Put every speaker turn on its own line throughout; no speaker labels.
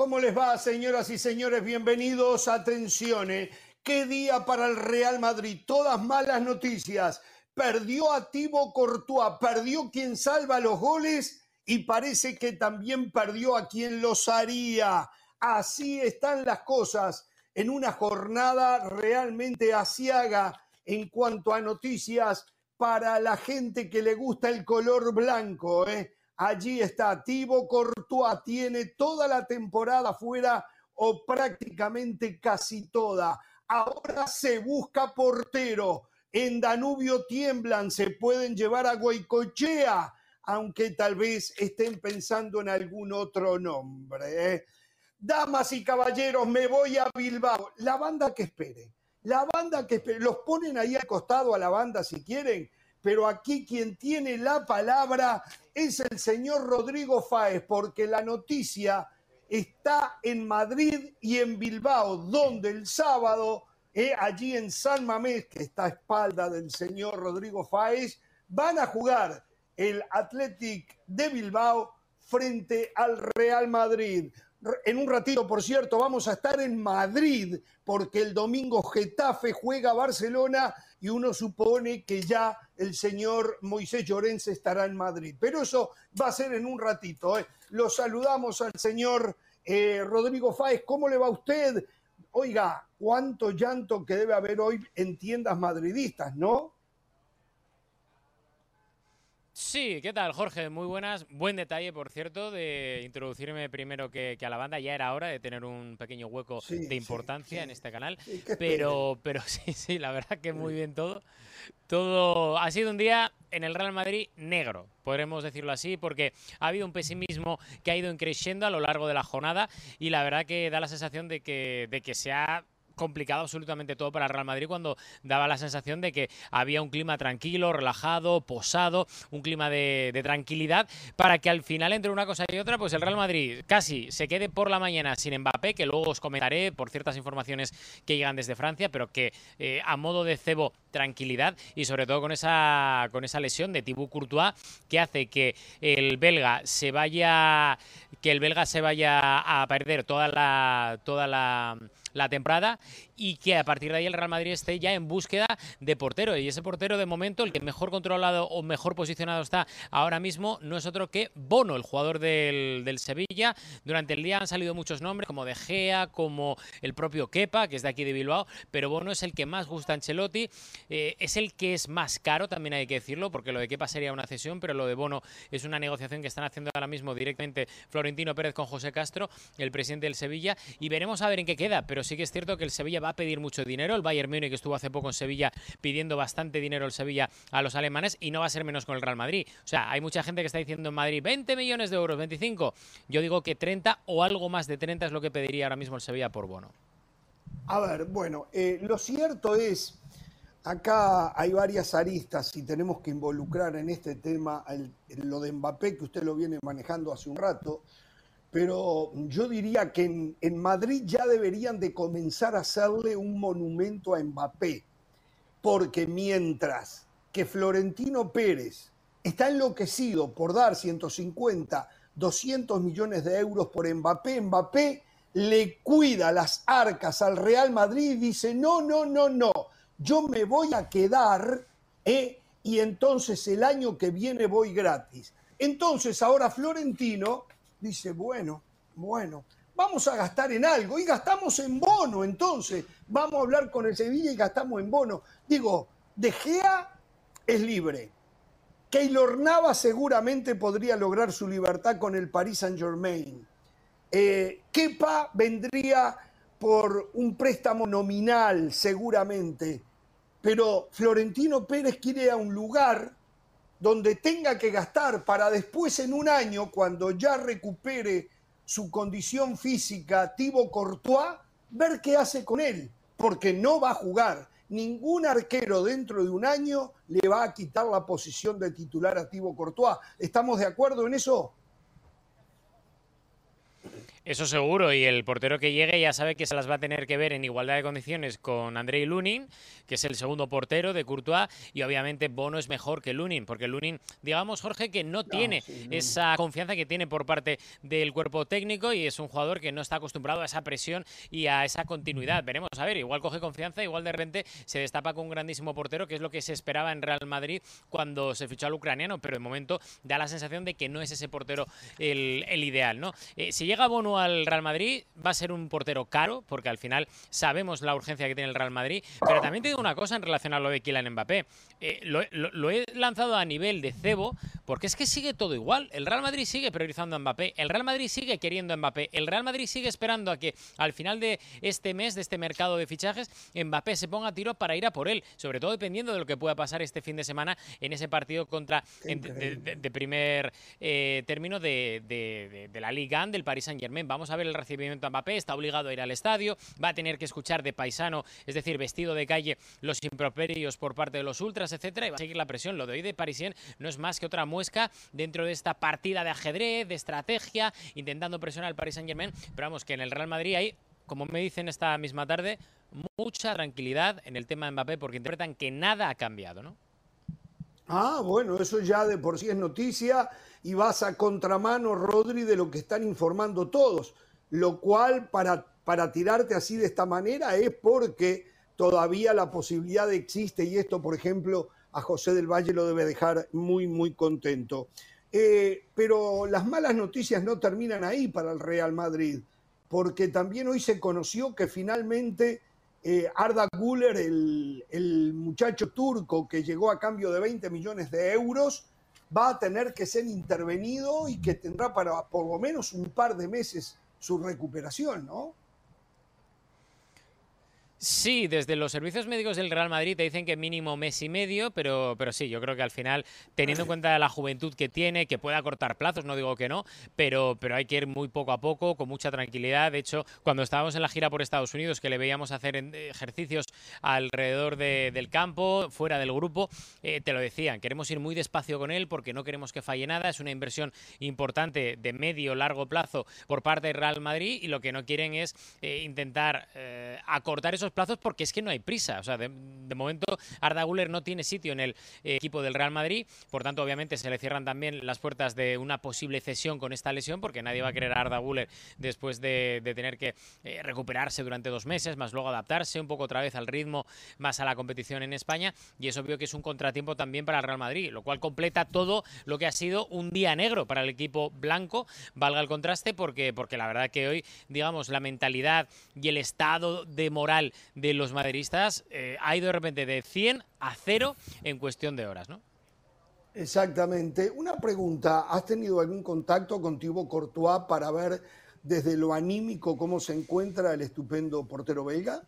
¿Cómo les va, señoras y señores? Bienvenidos. Atención, ¿eh? ¿Qué día para el Real Madrid? Todas malas noticias. Perdió a Thibaut Courtois, perdió quien salva los goles y parece que también perdió a quien los haría. Así están las cosas en una jornada realmente asiaga en cuanto a noticias para la gente que le gusta el color blanco. ¿eh? Allí está Thibaut Courtois, tiene toda la temporada fuera o prácticamente casi toda. Ahora se busca portero. En Danubio tiemblan, se pueden llevar a Goicochea, aunque tal vez estén pensando en algún otro nombre. ¿eh? Damas y caballeros, me voy a Bilbao. La banda que espere, la banda que espere. Los ponen ahí al costado a la banda si quieren pero aquí quien tiene la palabra es el señor Rodrigo Fáez, porque la noticia está en Madrid y en Bilbao, donde el sábado, eh, allí en San Mamés, que está a espalda del señor Rodrigo Fáez, van a jugar el Athletic de Bilbao frente al Real Madrid. En un ratito, por cierto, vamos a estar en Madrid, porque el domingo Getafe juega Barcelona y uno supone que ya el señor Moisés Llorens estará en Madrid. Pero eso va a ser en un ratito. ¿eh? Lo saludamos al señor eh, Rodrigo Fáez. ¿Cómo le va a usted? Oiga, cuánto llanto que debe haber hoy en tiendas madridistas, ¿no?
Sí, ¿qué tal, Jorge? Muy buenas. Buen detalle, por cierto, de introducirme primero que, a la banda. Ya era hora de tener un pequeño hueco de importancia en este canal. pero, pero sí, sí, la verdad que muy bien todo. Todo ha sido un día en el Real Madrid negro, podremos decirlo así, porque ha habido un pesimismo que ha ido creciendo a lo largo de la jornada y la verdad que da la sensación de que, de que se ha complicado absolutamente todo para el Real Madrid cuando daba la sensación de que había un clima tranquilo, relajado, posado, un clima de, tranquilidad, para que al final entre una cosa y otra, pues el Real Madrid casi se quede por la mañana sin Mbappé, que luego os comentaré por ciertas informaciones que llegan desde Francia, pero que eh, a modo de cebo tranquilidad y sobre todo con esa con esa lesión de Thibaut Courtois que hace que el belga se vaya que el belga se vaya a perder toda la toda la la temporada y que a partir de ahí el Real Madrid esté ya en búsqueda de portero. Y ese portero, de momento, el que mejor controlado o mejor posicionado está ahora mismo, no es otro que Bono, el jugador del, Sevilla. Durante el día han salido muchos nombres, como De Gea, como el propio Kepa, que es de aquí de Bilbao, pero Bono es el que más gusta a Ancelotti. Eh, es el que es más caro, también hay que decirlo, porque lo de Kepa sería una cesión, pero lo de Bono es una negociación que están haciendo ahora mismo directamente Florentino Pérez con José Castro, el presidente del Sevilla, y veremos a ver en qué queda. Pero sí que es cierto que el Sevilla va a pedir mucho dinero. El Bayern Múnich estuvo hace poco en Sevilla pidiendo bastante dinero el Sevilla a los alemanes y no va a ser menos con el Real Madrid. O sea, hay mucha gente que está diciendo en Madrid 20 millones de euros, 25. Yo digo que 30 o algo más de 30 es lo que pediría ahora mismo el Sevilla por bono.
A ver, bueno, eh, lo cierto es, acá hay varias aristas y tenemos que involucrar en este tema lo de Mbappé, que usted lo viene manejando hace un rato pero yo diría que en, Madrid ya deberían de comenzar a hacerle un monumento a Mbappé, porque mientras que Florentino Pérez está enloquecido por dar 150, 200 millones de euros por Mbappé, Mbappé le cuida las arcas al Real Madrid y dice, no, no, no, no, yo me voy a quedar ¿eh? y entonces el año que viene voy gratis. Entonces ahora Florentino dice, bueno, bueno, vamos a gastar en algo y gastamos en bono entonces, vamos a hablar con el Sevilla y gastamos en bono. Digo, De Gea es libre. Keylor Nava seguramente podría lograr su libertad con el Paris Saint Germain. Eh, Kepa vendría por un préstamo nominal seguramente, pero Florentino Pérez quiere a un lugar donde tenga que gastar para después en un año, cuando ya recupere su condición física, Thibaut Courtois, ver qué hace con él, porque no va a jugar. Ningún arquero dentro de un año le va a quitar la posición de titular a Thibaut Courtois. ¿Estamos de acuerdo en eso?
Eso seguro, y el portero que llegue ya sabe que se las va a tener que ver en igualdad de condiciones con Andrei Lunin, que es el segundo portero de Courtois, y obviamente Bono es mejor que Lunin, porque Lunin, digamos, Jorge, que no, tiene esa confianza que tiene por parte del cuerpo técnico y es un jugador que no está acostumbrado a esa presión y a esa continuidad. Veremos, a ver, igual coge confianza, igual de repente se destapa con un grandísimo portero, que es lo que se esperaba en Real Madrid cuando se fichó al ucraniano, pero de momento da la sensación de que no es ese portero el, ideal, ¿no? Eh, si llega Bono al Real Madrid va a ser un portero caro, porque al final sabemos la urgencia que tiene el Real Madrid. Pero también te digo una cosa en relación a lo de Kylian Mbappé. Eh, lo, he lanzado a nivel de cebo, porque es que sigue todo igual. El Real Madrid sigue priorizando a Mbappé, el Real Madrid sigue queriendo a Mbappé, el Real Madrid sigue esperando a que al final de este mes, de este mercado de fichajes, Mbappé se ponga a tiro para ir a por él, sobre todo dependiendo de lo que pueda pasar este fin de semana en ese partido contra de, primer eh, término de, la Liga del Paris Saint Germain. Vamos a ver el recibimiento a Mbappé, está obligado a ir al estadio, va a tener que escuchar de paisano, es decir, vestido de calle, los improperios por parte de los ultras, etcétera, y va a seguir la presión. Lo de hoy de Parisien no es más que otra muesca dentro de esta partida de ajedrez, de estrategia, intentando presionar al Paris Saint Germain, pero vamos, que en el Real Madrid hay, como me dicen esta misma tarde, mucha tranquilidad en el tema de Mbappé porque interpretan que nada ha cambiado, ¿no?
Ah, bueno, eso ya de por sí es noticia y vas a contramano, Rodri, de lo que están informando todos, lo cual para, para tirarte así de esta manera es porque todavía la posibilidad existe y esto, por ejemplo, a José del Valle lo debe dejar muy, muy contento. Eh, pero las malas noticias no terminan ahí para el Real Madrid, porque también hoy se conoció que finalmente eh, Arda Güler, el, el, muchacho turco que llegó a cambio de 20 millones de euros, va a tener que ser intervenido y que tendrá para por lo menos un par de meses su recuperación, ¿no?
Sí, desde los servicios médicos del Real Madrid te dicen que mínimo mes y medio, pero, pero sí, yo creo que al final, teniendo en cuenta la juventud que tiene, que pueda cortar plazos, no digo que no, pero, pero hay que ir muy poco a poco, con mucha tranquilidad. De hecho, cuando estábamos en la gira por Estados Unidos, que le veíamos hacer ejercicios alrededor del campo, fuera del grupo, eh, te lo decían, queremos ir muy despacio con él porque no queremos que falle nada, es una inversión importante de medio, largo plazo por parte del Real Madrid y lo que no quieren es eh, intentar eh, acortar esos plazos porque es que no hay prisa. O sea, de, momento Arda Guller no tiene sitio en el eh, equipo del Real Madrid, por tanto, obviamente se le cierran también las puertas de una posible cesión con esta lesión, porque nadie va a querer a Arda Guller después de, tener que eh, recuperarse durante dos meses, más luego adaptarse un poco otra vez al ritmo, más a la competición en España, y es obvio que es un contratiempo también para el Real Madrid, lo cual completa todo lo que ha sido un día negro para el equipo blanco, valga el contraste, porque, porque la verdad que hoy, digamos, la mentalidad y el estado de moral de los madridistas eh, ha ido de repente de 100 a 0 en cuestión de horas, ¿no?
Exactamente. Una pregunta, ¿has tenido algún contacto con Thibaut Courtois para ver desde lo anímico cómo se encuentra el estupendo portero belga?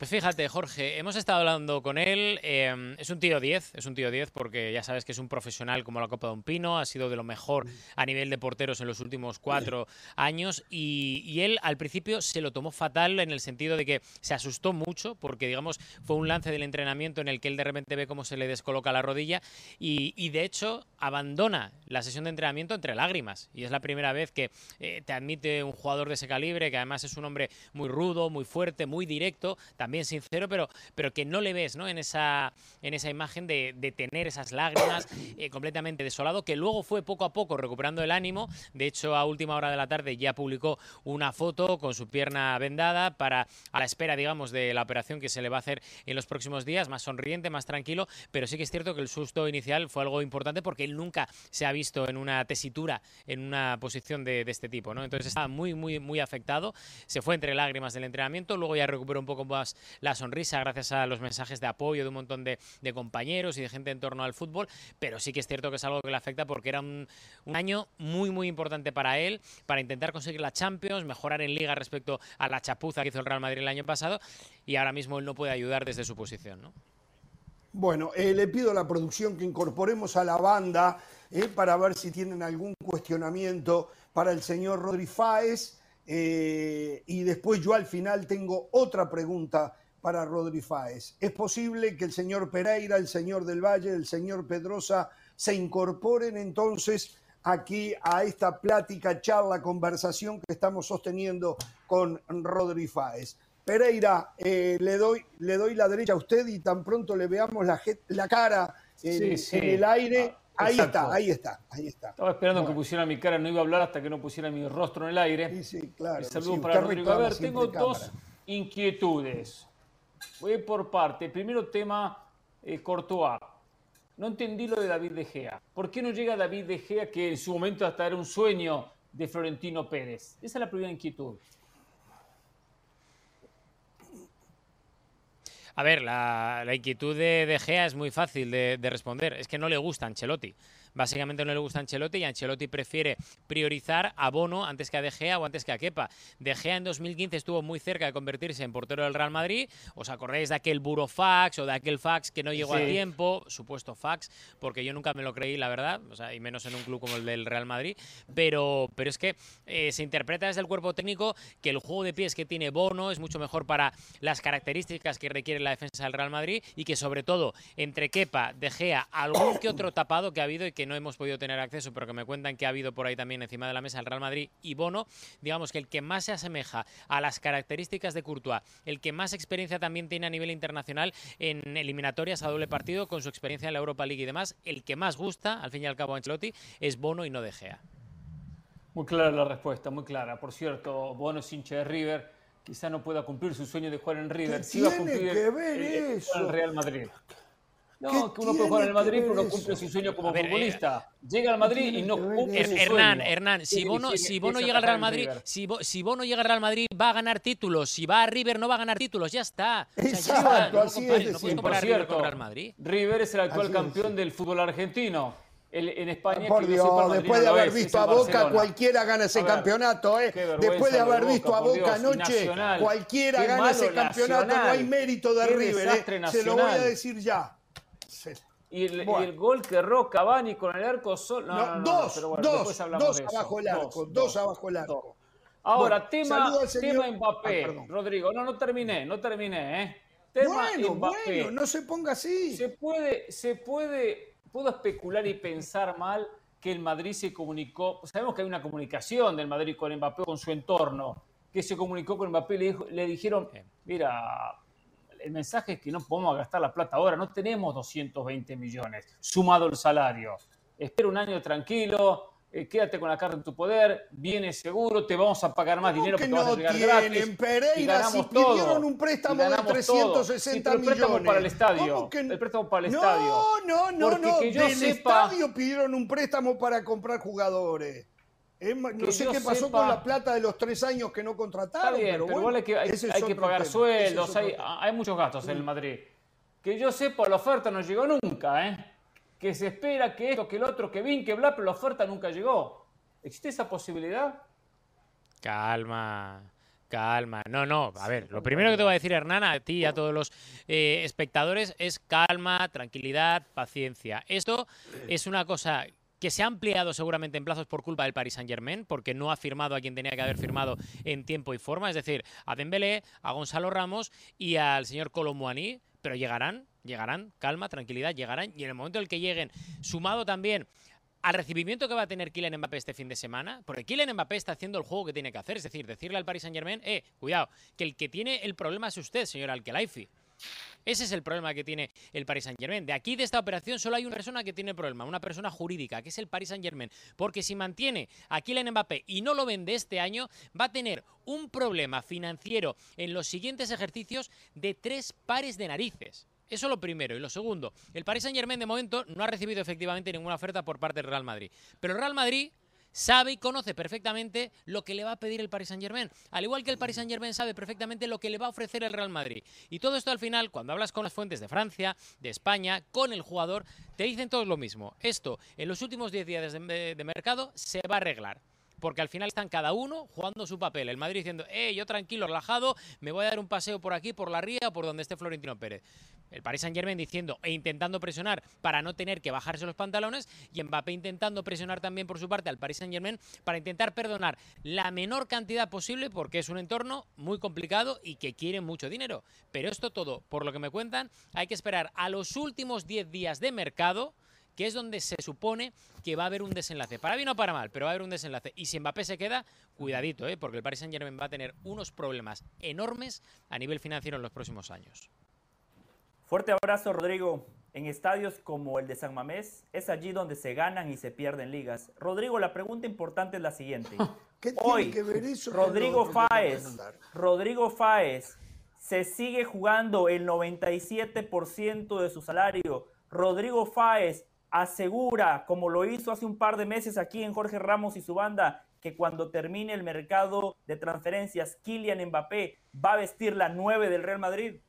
Pues fíjate, Jorge, hemos estado hablando con él. Em, es un tío 10, es un tío 10 porque ya sabes que es un profesional como la Copa de un Pino, ha sido de lo mejor a nivel de porteros en los últimos cuatro años y, él al principio se lo tomó fatal en el sentido de que se asustó mucho porque, digamos, fue un lance del entrenamiento en el que él de repente ve cómo se le descoloca la rodilla y, de hecho abandona la sesión de entrenamiento entre lágrimas y es la primera vez que eh, te admite un jugador de ese calibre que además es un hombre muy rudo, muy fuerte, muy directo, sincero, pero, pero que no le ves ¿no? En, esa, en esa imagen de, tener esas lágrimas eh, completamente desolado, que luego fue poco a poco recuperando el ánimo. De hecho, a última hora de la tarde ya publicó una foto con su pierna vendada para a la espera, digamos, de la operación que se le va a hacer en los próximos días, más sonriente, más tranquilo, pero sí que es cierto que el susto inicial fue algo importante porque él nunca se ha visto en una tesitura, en una posición de, de este tipo, ¿no? Entonces estaba muy, muy, muy afectado, se fue entre lágrimas del entrenamiento, luego ya recuperó un poco más la sonrisa gracias a los mensajes de apoyo de un montón de, compañeros y de gente en torno al fútbol, pero sí que es cierto que es algo que le afecta porque era un, año muy, muy importante para él, para intentar conseguir la Champions, mejorar en liga respecto a la chapuza que hizo el Real Madrid el año pasado y ahora mismo él no puede ayudar desde su posición, ¿no?
Bueno, eh, le pido a la producción que incorporemos a la banda eh, para ver si tienen algún cuestionamiento para el señor Rodri Fáez. Eh, y después yo al final tengo otra pregunta para Rodri Fáez. ¿Es posible que el señor Pereira, el señor del Valle, el señor Pedrosa se incorporen entonces aquí a esta plática, charla, conversación que estamos sosteniendo con Rodri Fáez. Pereira, eh, le, doy, le doy la derecha a usted y tan pronto le veamos la, la cara en, el aire. Ah, ahí está, ahí está, ahí está.
Estaba esperando que pusiera mi cara, no iba a hablar hasta que no pusiera mi rostro en el aire.
Sí, sí, claro.
saludo para Rodrigo. A ver, tengo dos inquietudes. Voy por parte. Primero tema eh, Courtois. No entendí lo de David De Gea. ¿Por qué no llega David De Gea, que en su momento hasta era un sueño de Florentino Pérez? Esa es la primera inquietud.
A ver, la, inquietud de, Gea es muy fácil de, de, responder. Es que no le gusta Ancelotti básicamente no le gusta Ancelotti y Ancelotti prefiere priorizar a Bono antes que a De Gea o antes que a Kepa. De Gea en 2015 estuvo muy cerca de convertirse en portero del Real Madrid. ¿Os acordáis de aquel burofax o de aquel fax que no llegó a tiempo? Supuesto fax, porque yo nunca me lo creí, la verdad, o sea, y menos en un club como el del Real Madrid. Pero, pero es que eh, se interpreta desde el cuerpo técnico que el juego de pies que tiene Bono es mucho mejor para las características que requiere la defensa del Real Madrid y que sobre todo entre Kepa, De Gea, algún que otro tapado que ha habido y que que no hemos podido tener acceso, pero que me cuentan que ha habido por ahí también encima de la mesa el Real Madrid y Bono, digamos que el que más se asemeja a las características de Courtois, el que más experiencia también tiene a nivel internacional en eliminatorias a doble partido con su experiencia en la Europa League y demás, el que más gusta, al fin y al cabo, a Ancelotti, es Bono y no De Gea.
Muy clara la respuesta, muy clara. Por cierto, Bono es hincha de River, quizá no pueda cumplir su sueño de jugar en River.
Sí va a cumplir que ver eso?
el Real Madrid. No, que uno puede jugar en el Madrid pero no cumple su sueño como futbolista. Eh, Llega al Madrid y no cumple su
Hernán,
sueño.
Hernán, si Bono, si Bono llega al Real Madrid, si, si Bono llega al Real Madrid va a ganar títulos. Si va a River no va a ganar títulos. Ya está.
Exacto, así es.
No por cierto, Real Madrid. River es el actual campeón del fútbol argentino. en España.
Por Dios, después de haber visto a Boca, cualquiera gana ese campeonato, ¿eh? Después de haber visto a Boca anoche, cualquiera gana ese campeonato. No hay mérito de River, ¿eh? Se lo voy a decir ya.
Y el, gol que erró Cavani con el arco solo.
No, dos, dos, dos abajo el arco, dos, abajo el arco.
Ahora, tema, tema Mbappé, Rodrigo. No, no terminé, no terminé, ¿eh?
Tema bueno, Mbappé. bueno, no se ponga así.
Se puede, se puede, puedo especular y pensar mal que el Madrid se comunicó. Sabemos que hay una comunicación del Madrid con Mbappé, con su entorno, que se comunicó con Mbappé y le, le dijeron, mira, el mensaje es que no podemos gastar la plata ahora, no tenemos 220 millones, sumado el salario. Espera un año tranquilo, eh, quédate con la carta en tu poder, viene seguro, te vamos a pagar más dinero porque
no
vas a llegar gratis.
Pereira, si pidieron un préstamo de 360 millones. El préstamo
para el estadio. El préstamo para el
no,
estadio.
No, no, no, no. Del estadio pidieron un préstamo para comprar jugadores no sé qué pasó con la plata de los tres años que no contrataron.
Está bien, pero, hay que, hay, que pagar sueldos, hay, hay, muchos gastos en el Madrid. Que yo sepa, la oferta no llegó nunca, ¿eh? Que se espera que esto, que el otro, que bien, que bla, pero la oferta nunca llegó. ¿Existe esa posibilidad?
Calma. Calma, no, no, a ver, lo primero que te voy a decir, Hernán, a ti y a todos los eh, espectadores es calma, tranquilidad, paciencia. Esto es una cosa que se ha ampliado seguramente en plazos por culpa del Paris Saint-Germain, porque no ha firmado a quien tenía que haber firmado en tiempo y forma, es decir, a Dembélé, a Gonzalo Ramos y al señor Colomboani, pero llegarán, llegarán, calma, tranquilidad, llegarán, y en el momento en el que lleguen, sumado también al recibimiento que va a tener Kylian Mbappé este fin de semana, porque Kylian Mbappé está haciendo el juego que tiene que hacer, es decir, decirle al Paris Saint-Germain, eh, cuidado, que el que tiene el problema es usted, señor Alkelaifi. Ese es el problema que tiene el Paris Saint-Germain. De aquí, de esta operación, solo hay una persona que tiene problema, una persona jurídica, que es el Paris Saint-Germain. Porque si mantiene a Kylian Mbappé y no lo vende este año, va a tener un problema financiero en los siguientes ejercicios de tres pares de narices. Eso lo primero. Y lo segundo, el Paris Saint-Germain de momento no ha recibido efectivamente ninguna oferta por parte del Real Madrid. Pero el Real Madrid sabe y conoce perfectamente lo que le va a pedir el Paris Saint-Germain, al igual que el Paris Saint-Germain sabe perfectamente lo que le va a ofrecer el Real Madrid. Y todo esto al final, cuando hablas con las fuentes de Francia, de España, con el jugador, te dicen todos lo mismo. Esto, en los últimos 10 días de, de mercado, se va a arreglar porque al final están cada uno jugando su papel. El Madrid diciendo, eh, yo tranquilo, relajado, me voy a dar un paseo por aquí, por la ría, por donde esté Florentino Pérez. El Paris Saint Germain diciendo e intentando presionar para no tener que bajarse los pantalones y Mbappé intentando presionar también por su parte al Paris Saint Germain para intentar perdonar la menor cantidad posible porque es un entorno muy complicado y que quiere mucho dinero. Pero esto todo, por lo que me cuentan, hay que esperar a los últimos 10 días de mercado que es donde se supone que va a haber un desenlace. Para bien o para mal, pero va a haber un desenlace. Y si Mbappé se queda, cuidadito, ¿eh? porque el Paris Saint Germain va a tener unos problemas enormes a nivel financiero en los próximos años.
Fuerte abrazo, Rodrigo. En estadios como el de San Mamés, es allí donde se ganan y se pierden ligas. Rodrigo, la pregunta importante es la siguiente.
¿Qué tiene que ver eso
Rodrigo Fáez, Rodrigo Fáez se sigue jugando el 97% de su salario. Rodrigo Fáez asegura, como lo hizo hace un par de meses aquí en Jorge Ramos y su banda, que cuando termine el mercado de transferencias, Kylian Mbappé va a vestir la 9 del Real Madrid.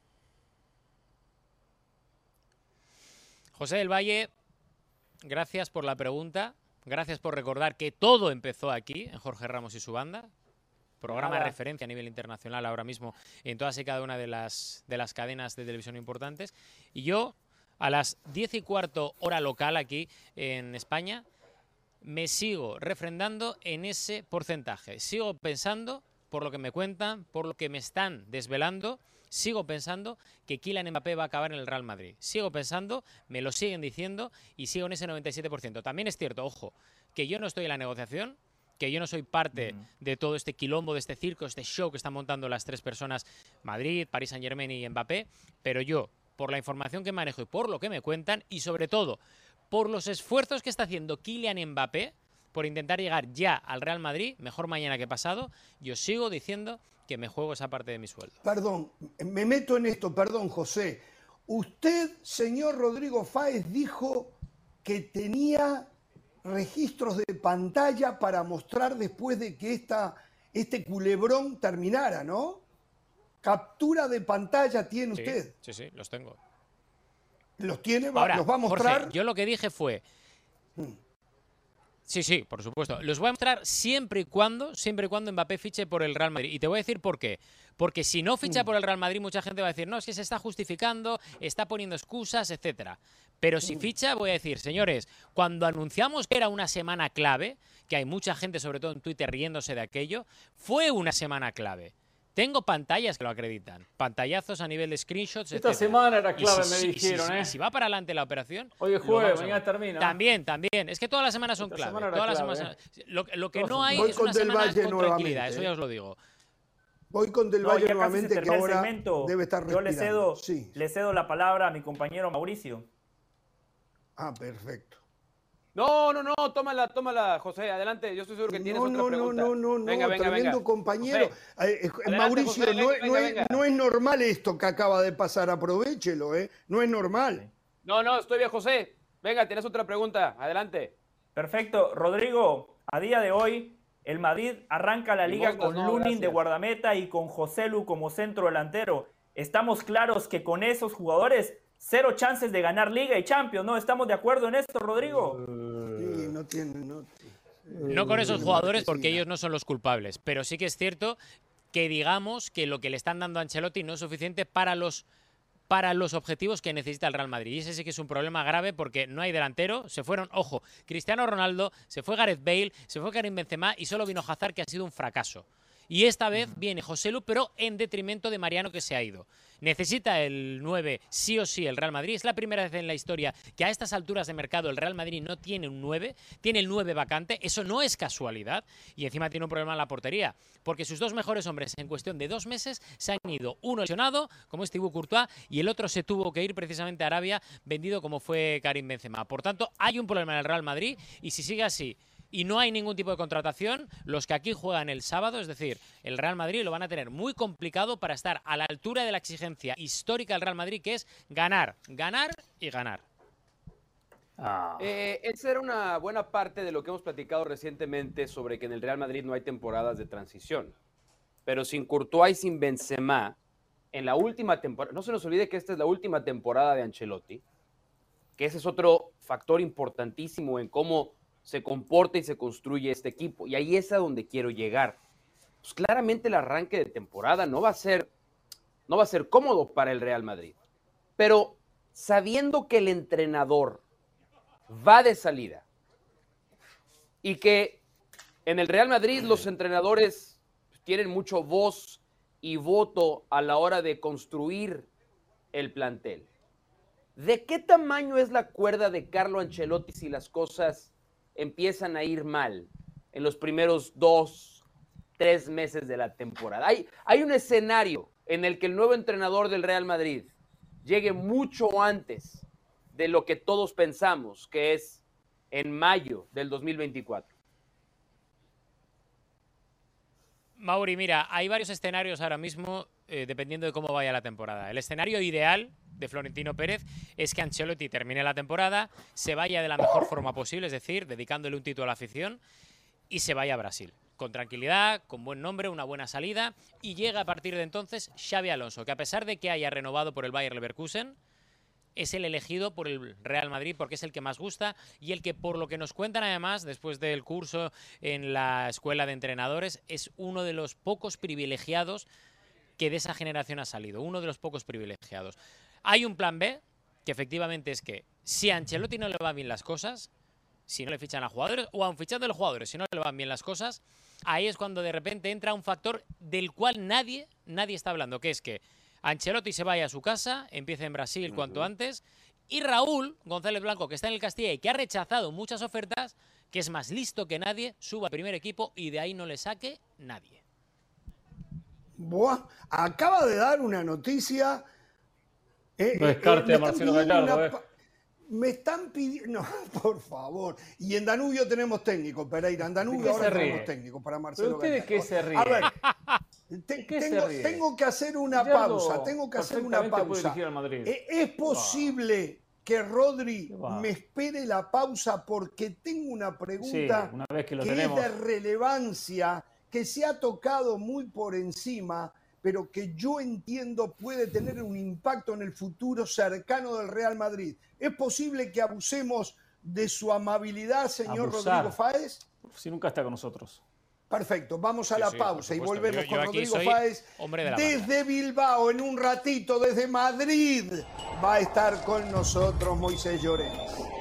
José del Valle, gracias por la pregunta. Gracias por recordar que todo empezó aquí, en Jorge Ramos y su banda. Programa de referencia a nivel internacional ahora mismo en todas y cada una de las, de las cadenas de televisión importantes. Y yo, a las 10 y cuarto hora local aquí en España, me sigo refrendando en ese porcentaje. Sigo pensando, por lo que me cuentan, por lo que me están desvelando, sigo pensando que Kylian Mbappé va a acabar en el Real Madrid. Sigo pensando, me lo siguen diciendo y sigo en ese 97%. También es cierto, ojo, que yo no estoy en la negociación, que yo no soy parte de todo este quilombo, de este circo, este show que están montando las tres personas, Madrid, París Saint Germain y Mbappé, pero yo, por la información que manejo y por lo que me cuentan, y sobre todo por los esfuerzos que está haciendo Kylian Mbappé por intentar llegar ya al Real Madrid, mejor mañana que pasado, yo sigo diciendo que me juego esa parte de mi sueldo.
Perdón, me meto en esto, perdón, José. Usted, señor Rodrigo Fáez, dijo que tenía registros de pantalla para mostrar después de que esta, este culebrón terminara, ¿no? Captura de pantalla tiene usted.
Sí, sí, los tengo.
¿Los tiene? ¿Los va a mostrar?
yo lo que dije fue, mm. Sí, sí, por supuesto. Los voy a mostrar siempre y cuando, siempre y cuando Mbappé fiche por el Real Madrid. Y te voy a decir por qué. Porque si no ficha mm. por el Real Madrid, mucha gente va a decir, no, es que se está justificando, está poniendo excusas, etcétera. Pero si mm. ficha, voy a decir, señores, cuando anunciamos que era una semana clave, que hay mucha gente, sobre todo en Twitter, riéndose de aquello, fue una semana clave. Tengo pantallas que lo acreditan. Pantallazos a nivel de screenshots.
Esta semana era clave, me dijeron, ¿eh?
Si, va para adelante la operación.
Oye, jueves, mañana termina.
También, también. Es que todas las semanas son clave. todas Las semanas, lo, que no hay es una semana con tranquilidad, eso ya os lo digo.
Voy con Del Valle nuevamente, que ahora debe estar
Yo le cedo, le cedo la palabra a mi compañero Mauricio.
Ah, perfecto.
No, no, no, tómala, tómala, José, adelante. Yo estoy seguro que tienes otra pregunta.
No, no, no, venga, no, tremendo compañero. Eh, eh, Mauricio, no, es, normal esto que acaba de pasar, aprovechelo, ¿eh? No es normal.
No, no, estoy bien, José. Venga, tienes otra pregunta, adelante.
Perfecto. Rodrigo, a día de hoy, el Madrid arranca la liga con Lunin de guardameta y con José Lu como centro delantero. Estamos claros que con esos jugadores cero chances de ganar Liga y Champions, ¿no? ¿Estamos de acuerdo en esto, Rodrigo?
No tiene, no,
no con esos jugadores porque ellos no son los culpables, pero sí que es cierto que digamos que lo que le están dando a Ancelotti no es suficiente para los para los objetivos que necesita el Real Madrid. Y ese sí que es un problema grave porque no hay delantero. Se fueron, ojo, Cristiano Ronaldo, se fue Gareth Bale, se fue Karim Benzema y solo vino Hazard que ha sido un fracaso. Y esta vez viene José Lu, pero en detrimento de Mariano que se ha ido. Necesita el 9 sí o sí el Real Madrid. Es la primera vez en la historia que a estas alturas de mercado el Real Madrid no tiene un 9, tiene el 9 vacante. Eso no es casualidad. Y encima tiene un problema en la portería, porque sus dos mejores hombres en cuestión de dos meses se han ido. Uno lesionado, como es Thibaut Courtois, y el otro se tuvo que ir precisamente a Arabia, vendido como fue Karim Benzema. Por tanto, hay un problema en el Real Madrid y si sigue así y no hay ningún tipo de contratación, los que aquí juegan el sábado, es decir, el Real Madrid lo van a tener muy complicado para estar a la altura de la exigencia histórica del Real Madrid, que es ganar, ganar y ganar.
Ah. Eh, esa era una buena parte de lo que hemos platicado recientemente sobre que en el Real Madrid no hay temporadas de transición. Pero sin Courtois y sin Benzema, en la última temporada, no se nos olvide que esta es la última temporada de Ancelotti, que ese es otro factor importantísimo en cómo se comporta y se construye este equipo. Y ahí es a donde quiero llegar. Pues claramente el arranque de temporada no va a ser, no va a ser cómodo para el Real Madrid. Pero sabiendo que el entrenador va de salida y que en el Real Madrid los entrenadores tienen mucho voz y voto a la hora de construir el plantel. ¿De qué tamaño es la cuerda de Carlo Ancelotti si las cosas empiezan a ir mal en los primeros dos, tres meses de la temporada? Hay, hay un escenario en el que el nuevo entrenador del Real Madrid llegue mucho antes de lo que todos pensamos, que es en mayo del 2024.
Mauri, mira, hay varios escenarios ahora mismo eh, dependiendo de cómo vaya la temporada. El escenario ideal de Florentino Pérez es que Ancelotti termine la temporada, se vaya de la mejor forma posible, es decir, dedicándole un título a la afición y se vaya a Brasil. Con tranquilidad, con buen nombre, una buena salida y llega a partir de entonces Xavi Alonso, que a pesar de que haya renovado por el Bayer Leverkusen, es el elegido por el Real Madrid porque es el que más gusta y el que por lo que nos cuentan además después del curso en la escuela de entrenadores es uno de los pocos privilegiados que de esa generación ha salido, uno de los pocos privilegiados. Hay un plan B que efectivamente es que si a Ancelotti no le van bien las cosas, si no le fichan a jugadores o a fichando a los jugadores, si no le van bien las cosas, ahí es cuando de repente entra un factor del cual nadie nadie está hablando, que es que Ancelotti se vaya a su casa, empiece en Brasil cuanto antes, y Raúl González Blanco, que está en el Castilla y que ha rechazado muchas ofertas, que es más listo que nadie, suba al primer equipo y de ahí no le saque nadie.
Buah, acaba de dar una noticia.
Eh, no descarte eh, a Marcelo Gallardo. Eh.
Me están pidiendo. No, por favor. Y en Danubio tenemos técnico, Pereira. En Danubio ahora tenemos técnico para Marcelo
¿Pero
ustedes
qué se ríen? A ver,
tengo, que hacer una pausa, tengo que hacer una pausa. Eh, ¿Es posible que Rodri me espere la pausa porque tengo una pregunta que, es de relevancia, que se ha tocado muy por encima, pero que yo entiendo puede tener un impacto en el futuro cercano del Real Madrid? ¿Es posible que abusemos de su amabilidad, señor Rodrigo Fáez?
Si nunca está con nosotros.
Perfecto, vamos a la pausa y volvemos con Rodrigo Fáez desde Bilbao en un ratito, desde Madrid. Va a estar con nosotros Moisés Llorens.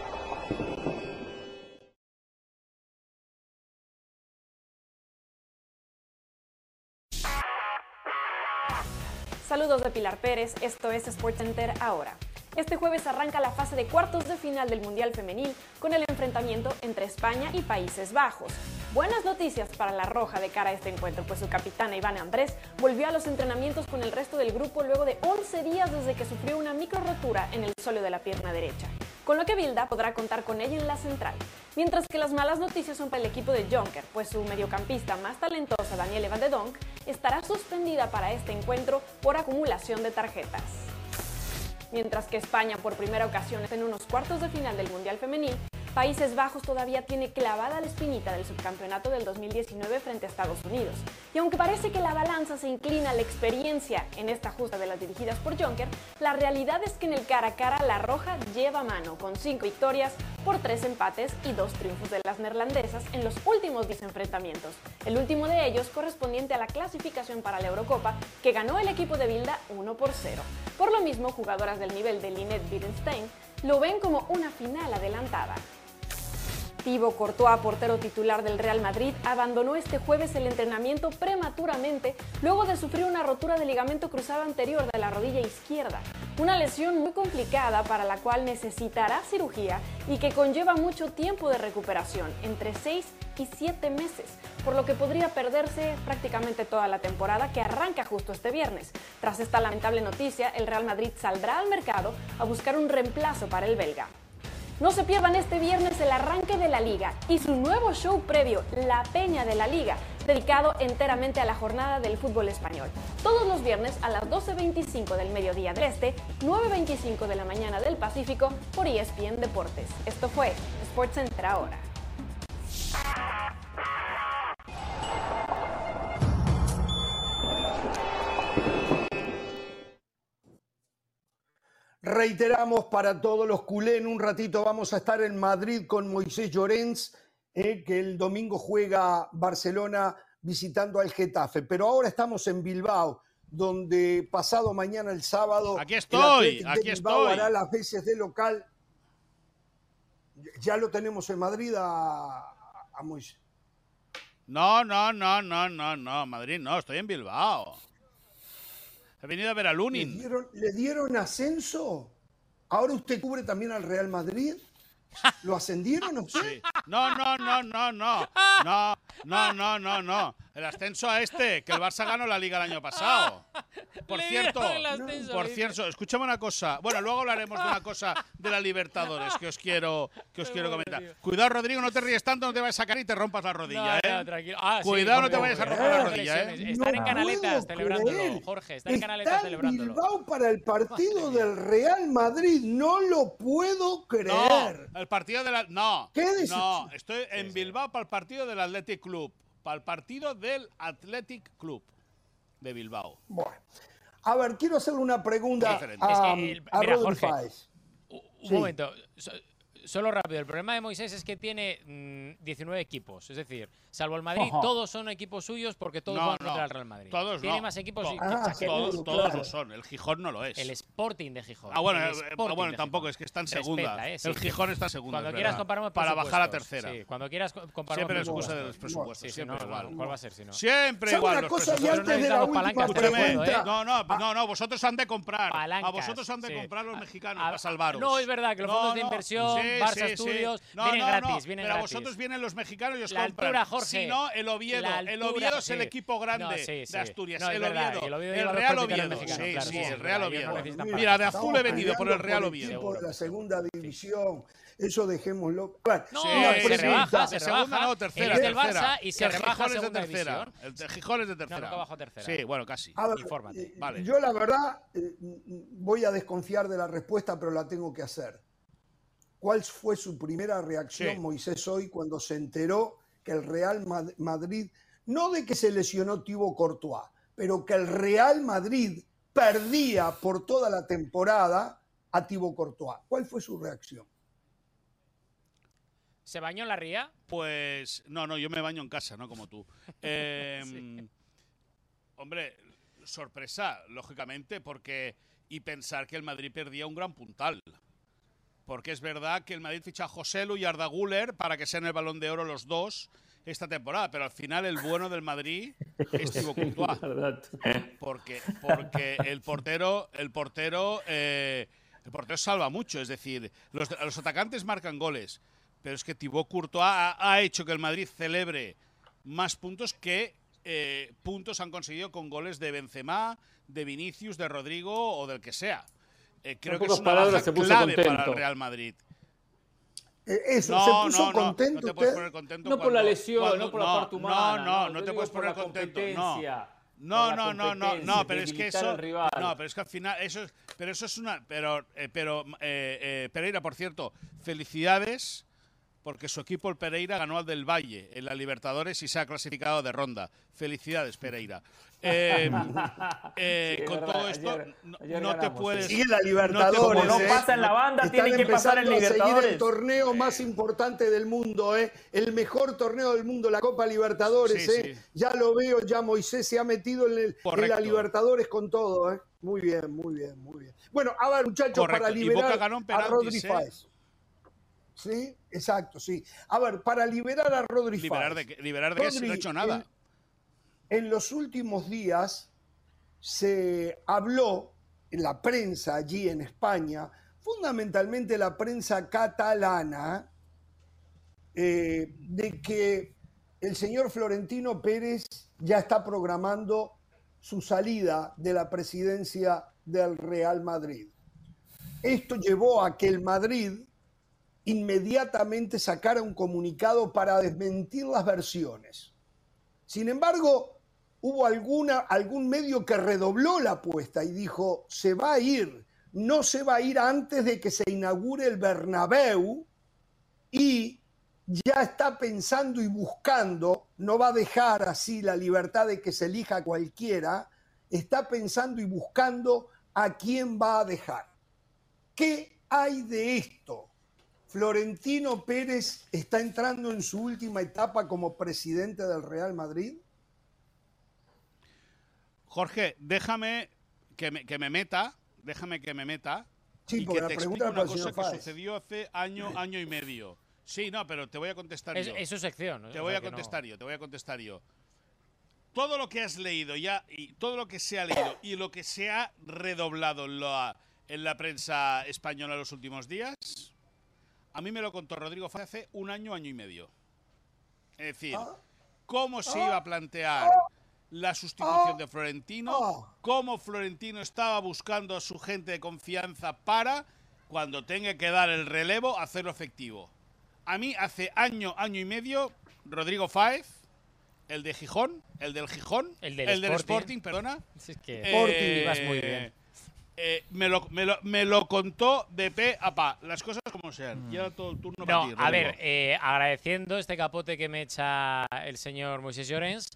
De Pilar Pérez, esto es SportsCenter ahora. Este jueves arranca la fase de cuartos de final del Mundial Femenil con el enfrentamiento entre España y Países Bajos. Buenas noticias para la Roja de cara a este encuentro, pues su capitana Ivana Andrés volvió a los entrenamientos con el resto del grupo luego de 11 días desde que sufrió una micro rotura en el sóleo de la pierna derecha, con lo que Bilda podrá contar con ella en la central. Mientras que las malas noticias son para el equipo de Jonker, pues su mediocampista más talentosa, Daniele Van de Donk, estará suspendida para este encuentro por acumulación de tarjetas. Mientras que España por primera ocasión en unos cuartos de final del Mundial Femenil, Países Bajos todavía tiene clavada la espinita del subcampeonato del 2019 frente a Estados Unidos. Y aunque parece que la balanza se inclina a la experiencia en esta justa de las dirigidas por Juncker, la realidad es que en el cara a cara la Roja lleva mano con cinco victorias por tres empates y dos triunfos de las neerlandesas en los últimos 10 enfrentamientos. El último de ellos correspondiente a la clasificación para la Eurocopa que ganó el equipo de Bilda 1 por 0. Por lo mismo, jugadoras del nivel de Lynette Wittgenstein lo ven como una final adelantada. Thibaut Courtois, portero titular del Real Madrid, abandonó este jueves el entrenamiento prematuramente luego de sufrir una rotura de ligamento cruzado anterior de la rodilla izquierda. Una lesión muy complicada para la cual necesitará cirugía y que conlleva mucho tiempo de recuperación, entre 6 y 7 meses, por lo que podría perderse prácticamente toda la temporada que arranca justo este viernes. Tras esta lamentable noticia, el Real Madrid saldrá al mercado a buscar un reemplazo para el belga. No se pierdan este viernes el arranque de la liga y su nuevo show previo, La Peña de la Liga, dedicado enteramente a la jornada del fútbol español. Todos los viernes a las 12.25 del mediodía del Este, 9.25 de la mañana del Pacífico por ESPN Deportes. Esto fue SportsCenter ahora.
Reiteramos para todos los culé, en un ratito vamos a estar en Madrid con Moisés Llorens, eh, que el domingo juega Barcelona visitando al Getafe. Pero ahora estamos en Bilbao, donde pasado mañana el sábado.
Aquí estoy, aquí
Bilbao
estoy.
hará las veces de local. Ya lo tenemos en Madrid a, a Moisés.
No, no, no, no, no, no, Madrid no, estoy en Bilbao. He venido a ver a Lunin.
¿Le dieron, ascenso? ¿Ahora usted cubre también al Real Madrid? ¿Lo ascendieron o
Sí. No, no, no, no, no. No, no, no, no, no. El ascenso a este, que el Barça ganó la liga el año pasado. Por cierto, por cierto, escúchame una cosa. Bueno, luego hablaremos de una cosa de la Libertadores que os quiero, que os quiero comentar. Cuidado, Rodrigo, no te ríes tanto, no te vayas a sacar y te rompas la rodilla, ¿eh?
Ah,
Cuidado, no te vayas a romper la rodilla, ¿eh?
Están en canaletas celebrándolo, Jorge. Están en canaletas celebrándolo.
Bilbao para el partido del Real Madrid. No lo puedo creer.
No, el partido de la. No. ¿Qué No, estoy en Bilbao para el partido del Athletic Club para el partido del Athletic Club de Bilbao.
Bueno, a ver, quiero hacerle una pregunta a, a Jorge,
Un momento, solo rápido. El problema de Moisés es que tiene 19 mm, equipos. Es decir, salvo el Madrid, todos son equipos suyos porque todos van contra el Real Madrid.
Todos
Tiene más equipos.
Ah, todos, todos lo son. El Gijón no lo es.
El Sporting de Gijón.
Ah, bueno, eh, bueno tampoco, es que está en segunda. Eh, el Gijón está en segunda.
Cuando quieras comparamos
Para bajar a tercera.
Sí, cuando quieras comparamos
Siempre la excusa de los presupuestos. siempre igual.
¿Cuál va a ser si no?
Siempre igual.
Los cosa, antes de la última pregunta.
No, no, no, no, vosotros han de comprar. A vosotros han de comprar los mexicanos para salvaros.
No, es verdad que los fondos de inversión, Barça Studios, vienen gratis, vienen
Pero
a
vosotros vienen los mexicanos y os
la
compran.
Altura, Jorge.
Si no, el Oviedo. el Oviedo es el equipo grande de Asturias. el, Oviedo. el Real Oviedo. Sí, sí, el Real Oviedo. Mira, de azul he venido por el Real Oviedo.
de la segunda división. Eso dejémoslo.
no, se rebaja, se
segunda no, tercera.
Es del Barça y se rebaja de tercera.
El Gijón es de tercera.
No, bajo tercera.
Sí, bueno, casi.
Infórmate. Eh,
vale. Yo la verdad eh, voy a desconfiar de la respuesta, pero la tengo que hacer. ¿Cuál fue su primera reacción, Moisés, hoy cuando se enteró que el Real Madrid, no de que se lesionó Thibaut Courtois, pero que el Real Madrid perdía por toda la temporada a Thibaut Courtois? ¿Cuál fue su reacción?
¿Se bañó en la ría?
Pues no, no, yo me baño en casa, no como tú. Em, hombre, sorpresa, lógicamente, porque y pensar que el Madrid perdía un gran puntal porque es verdad que el Madrid ficha a José Lu y Arda Guller para que sean el balón de oro los dos esta temporada, pero al final el bueno del Madrid es Thibaut Courtois. Porque, porque el portero, el portero, eh, el portero salva mucho, es decir, los, los, atacantes marcan goles, pero es que Thibaut Courtois ha, hecho que el Madrid celebre más puntos que eh, puntos han conseguido con goles de Benzema, de Vinicius, de Rodrigo o del que sea. Eh, creo que es una palabras, se clave para el Real Madrid.
Eh, eso, no, se puso no, contento.
No, te puedes poner contento.
No por la lesión, no por la parte
humana. No, no, no, te puedes poner contento. No. No, no, no, no, pero es que eso, no, pero es que al final eso, pero eso es una, pero, eh, pero Pereira, por cierto, felicidades porque su equipo el Pereira ganó al del Valle en la Libertadores y se ha clasificado de ronda. Felicidades Pereira. Em, eh, con todo esto, no, te puedes.
Sí, la Libertadores.
No, no pasa en la banda, tiene que pasar en Libertadores.
el torneo más importante del mundo, ¿eh? el mejor torneo del mundo, la Copa Libertadores. ¿eh? Ya lo veo, ya Moisés se ha metido en, la Libertadores con todo. ¿eh? Muy bien, muy bien, muy bien. Bueno, a ver, muchachos, para liberar a Rodri ¿eh? Fáez. Sí, exacto, sí. A ver, para liberar a Rodri
Liberar de, liberar de que no ha hecho nada.
En los últimos días se habló en la prensa allí en España, fundamentalmente la prensa catalana, eh, de que el señor Florentino Pérez ya está programando su salida de la presidencia del Real Madrid. Esto llevó a que el Madrid inmediatamente sacara un comunicado para desmentir las versiones. Sin embargo, hubo alguna, algún medio que redobló la apuesta y dijo, se va a ir, no se va a ir antes de que se inaugure el Bernabéu y ya está pensando y buscando, no va a dejar así la libertad de que se elija cualquiera, está pensando y buscando a quién va a dejar. ¿Qué hay de esto? ¿Florentino Pérez está entrando en su última etapa como presidente del Real Madrid?
Jorge, déjame que me, que me meta, déjame que me meta
sí,
y
que
te explique una cosa que sucedió hace año, año y medio. Sí, no, pero te voy a contestar yo.
Es su sección.
Te voy a contestar yo, te voy a contestar yo. Todo lo que has leído ya, y todo lo que se ha leído y lo que se ha redoblado en la, en la prensa española en los últimos días. A mí me lo contó Rodrigo Fáez hace un año, año y medio. Es decir, ah. cómo se iba a plantear la sustitución de Florentino, cómo Florentino estaba buscando a su gente de confianza para, cuando tenga que dar el relevo, hacerlo efectivo. A mí hace año, año y medio, Rodrigo Fáez, el de Gijón, el del Gijón,
el del,
Sporting. perdona.
Es que eh, vas muy bien.
Eh, me, lo, me, lo, contó de pe a pa, las cosas como sean. Mm. Ya todo el turno
no, A ver, eh, agradeciendo este capote que me echa el señor Moisés Llorens,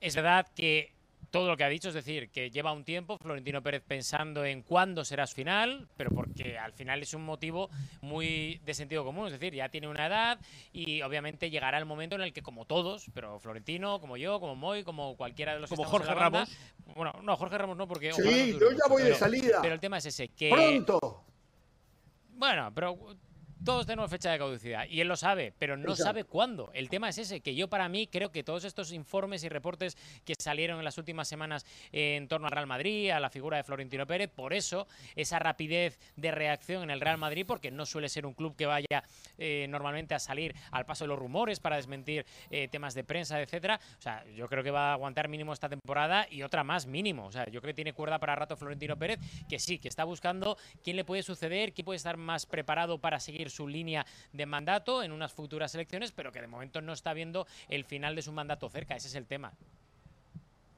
es verdad que todo lo que ha dicho, es decir, que lleva un tiempo Florentino Pérez pensando en cuándo será su final, pero porque al final es un motivo muy de sentido común, es decir, ya tiene una edad y obviamente llegará el momento en el que como todos, pero Florentino, como yo, como Moy, como cualquiera de los
como Jorge Ramos,
bueno, no, Jorge Ramos no porque
Sí, yo ya voy de salida.
Pero el tema es ese que
pronto.
Bueno, pero todos tenemos fecha de caducidad y él lo sabe, pero no sabe cuándo. El tema es ese, que yo para mí creo que todos estos informes y reportes que salieron en las últimas semanas en torno al Real Madrid, a la figura de Florentino Pérez, por eso esa rapidez de reacción en el Real Madrid, porque no suele ser un club que vaya eh, normalmente a salir al paso de los rumores para desmentir eh, temas de prensa, etcétera. O sea, yo creo que va a aguantar mínimo esta temporada y otra más mínimo. O sea, yo creo que tiene cuerda para rato Florentino Pérez, que sí, que está buscando quién le puede suceder, quién puede estar más preparado para seguir su línea de mandato en unas futuras elecciones, pero que de momento no está viendo el final de su mandato cerca. Ese es el tema.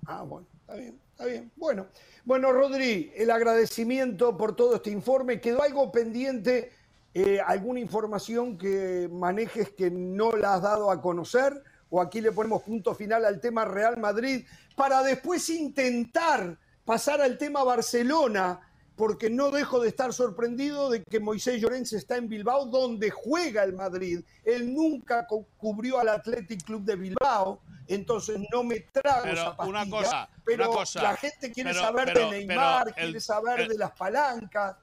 Ah, bueno, está bien, está bien. Bueno, bueno, Rodri, el agradecimiento por todo este informe. ¿Quedó algo pendiente, eh, alguna información que manejes que no la has dado a conocer? ¿O aquí le ponemos punto final al tema Real Madrid para después intentar pasar al tema Barcelona? Porque no dejo de estar sorprendido de que Moisés Llorens está en Bilbao, donde juega el Madrid. Él nunca cubrió al Athletic Club de Bilbao, entonces no me trago esa pastilla,
una cosa,
pero
una cosa,
la gente quiere saber de Neymar, quiere saber de las palancas.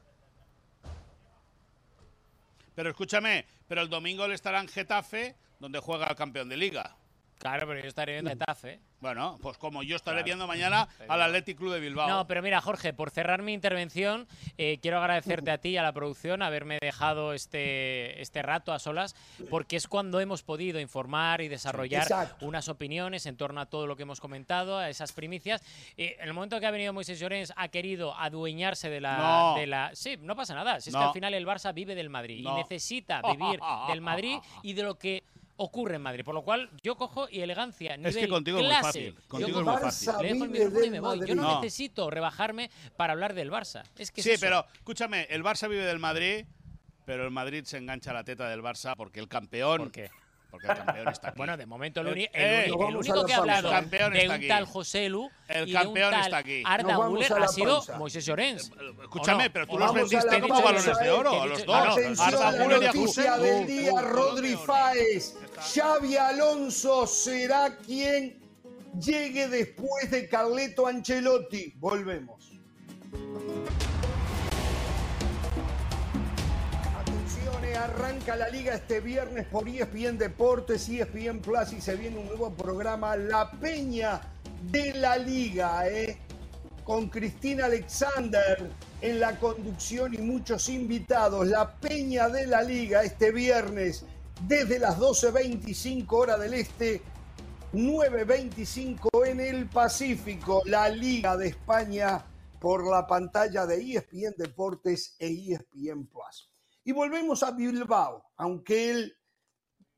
Pero escúchame, pero el domingo le estará en Getafe, donde juega el campeón de liga.
Claro, pero yo estaré viendo Getafe.
Bueno, pues como yo estaré viendo mañana al Athletic Club de Bilbao.
No, pero mira, Jorge, por cerrar mi intervención, eh, quiero agradecerte a ti y a la producción haberme dejado este, este rato a solas, porque es cuando hemos podido informar y desarrollar unas opiniones en torno a todo lo que hemos comentado, a esas primicias. Eh, en el momento que ha venido Moisés Llorens, ha querido adueñarse de la, de la. Sí, no pasa nada. Si es que al final el Barça vive del Madrid y necesita vivir del Madrid y de lo que ocurre en Madrid. Por lo cual, yo cojo y elegancia, nivel
Es que contigo
es
muy fácil. Contigo es muy fácil.
Le dejo el micrófono y me voy. Yo no, necesito rebajarme para hablar del Barça. Es que
sí, pero escúchame, el Barça vive del Madrid, pero el Madrid se engancha a la teta del Barça porque el campeón...
¿Por qué?
Porque el campeón está aquí.
Bueno, de momento el, eh, el, único que ha hablado de un tal José Lu
el
y
campeón
de un
está aquí.
Arda Guller ha sido Moisés Llorens.
Escúchame, pero tú los vendiste como balones de oro a los dos.
Arda Guller y a José del día, Rodri Fáez. Xavi Alonso será quien llegue después de Carleto Ancelotti. Volvemos. Arranca la liga este viernes por ESPN Deportes, ESPN Plus y se viene un nuevo programa, La Peña de la Liga, ¿eh? con Cristina Alexander en la conducción y muchos invitados. La Peña de la Liga este viernes desde las 12.25 hora del Este, 9.25 en el Pacífico, la Liga de España por la pantalla de ESPN Deportes e ESPN Plus. Y volvemos a Bilbao, aunque él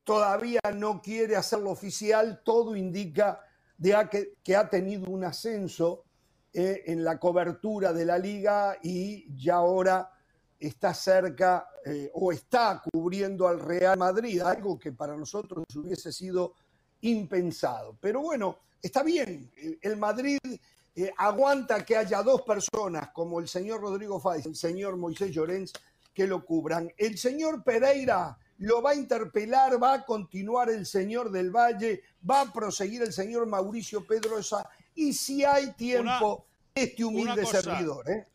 todavía no quiere hacerlo oficial, todo indica que, ha tenido un ascenso eh, en la cobertura de la liga y ya ahora está cerca eh, o está cubriendo al Real Madrid, algo que para nosotros hubiese sido impensado. Pero bueno, está bien, el Madrid eh, aguanta que haya dos personas como el señor Rodrigo Fáez el señor Moisés Llorens que lo cubran. El señor Pereira lo va a interpelar, va a continuar el señor del Valle, va a proseguir el señor Mauricio Pedrosa y si hay tiempo, este humilde servidor. ¿eh?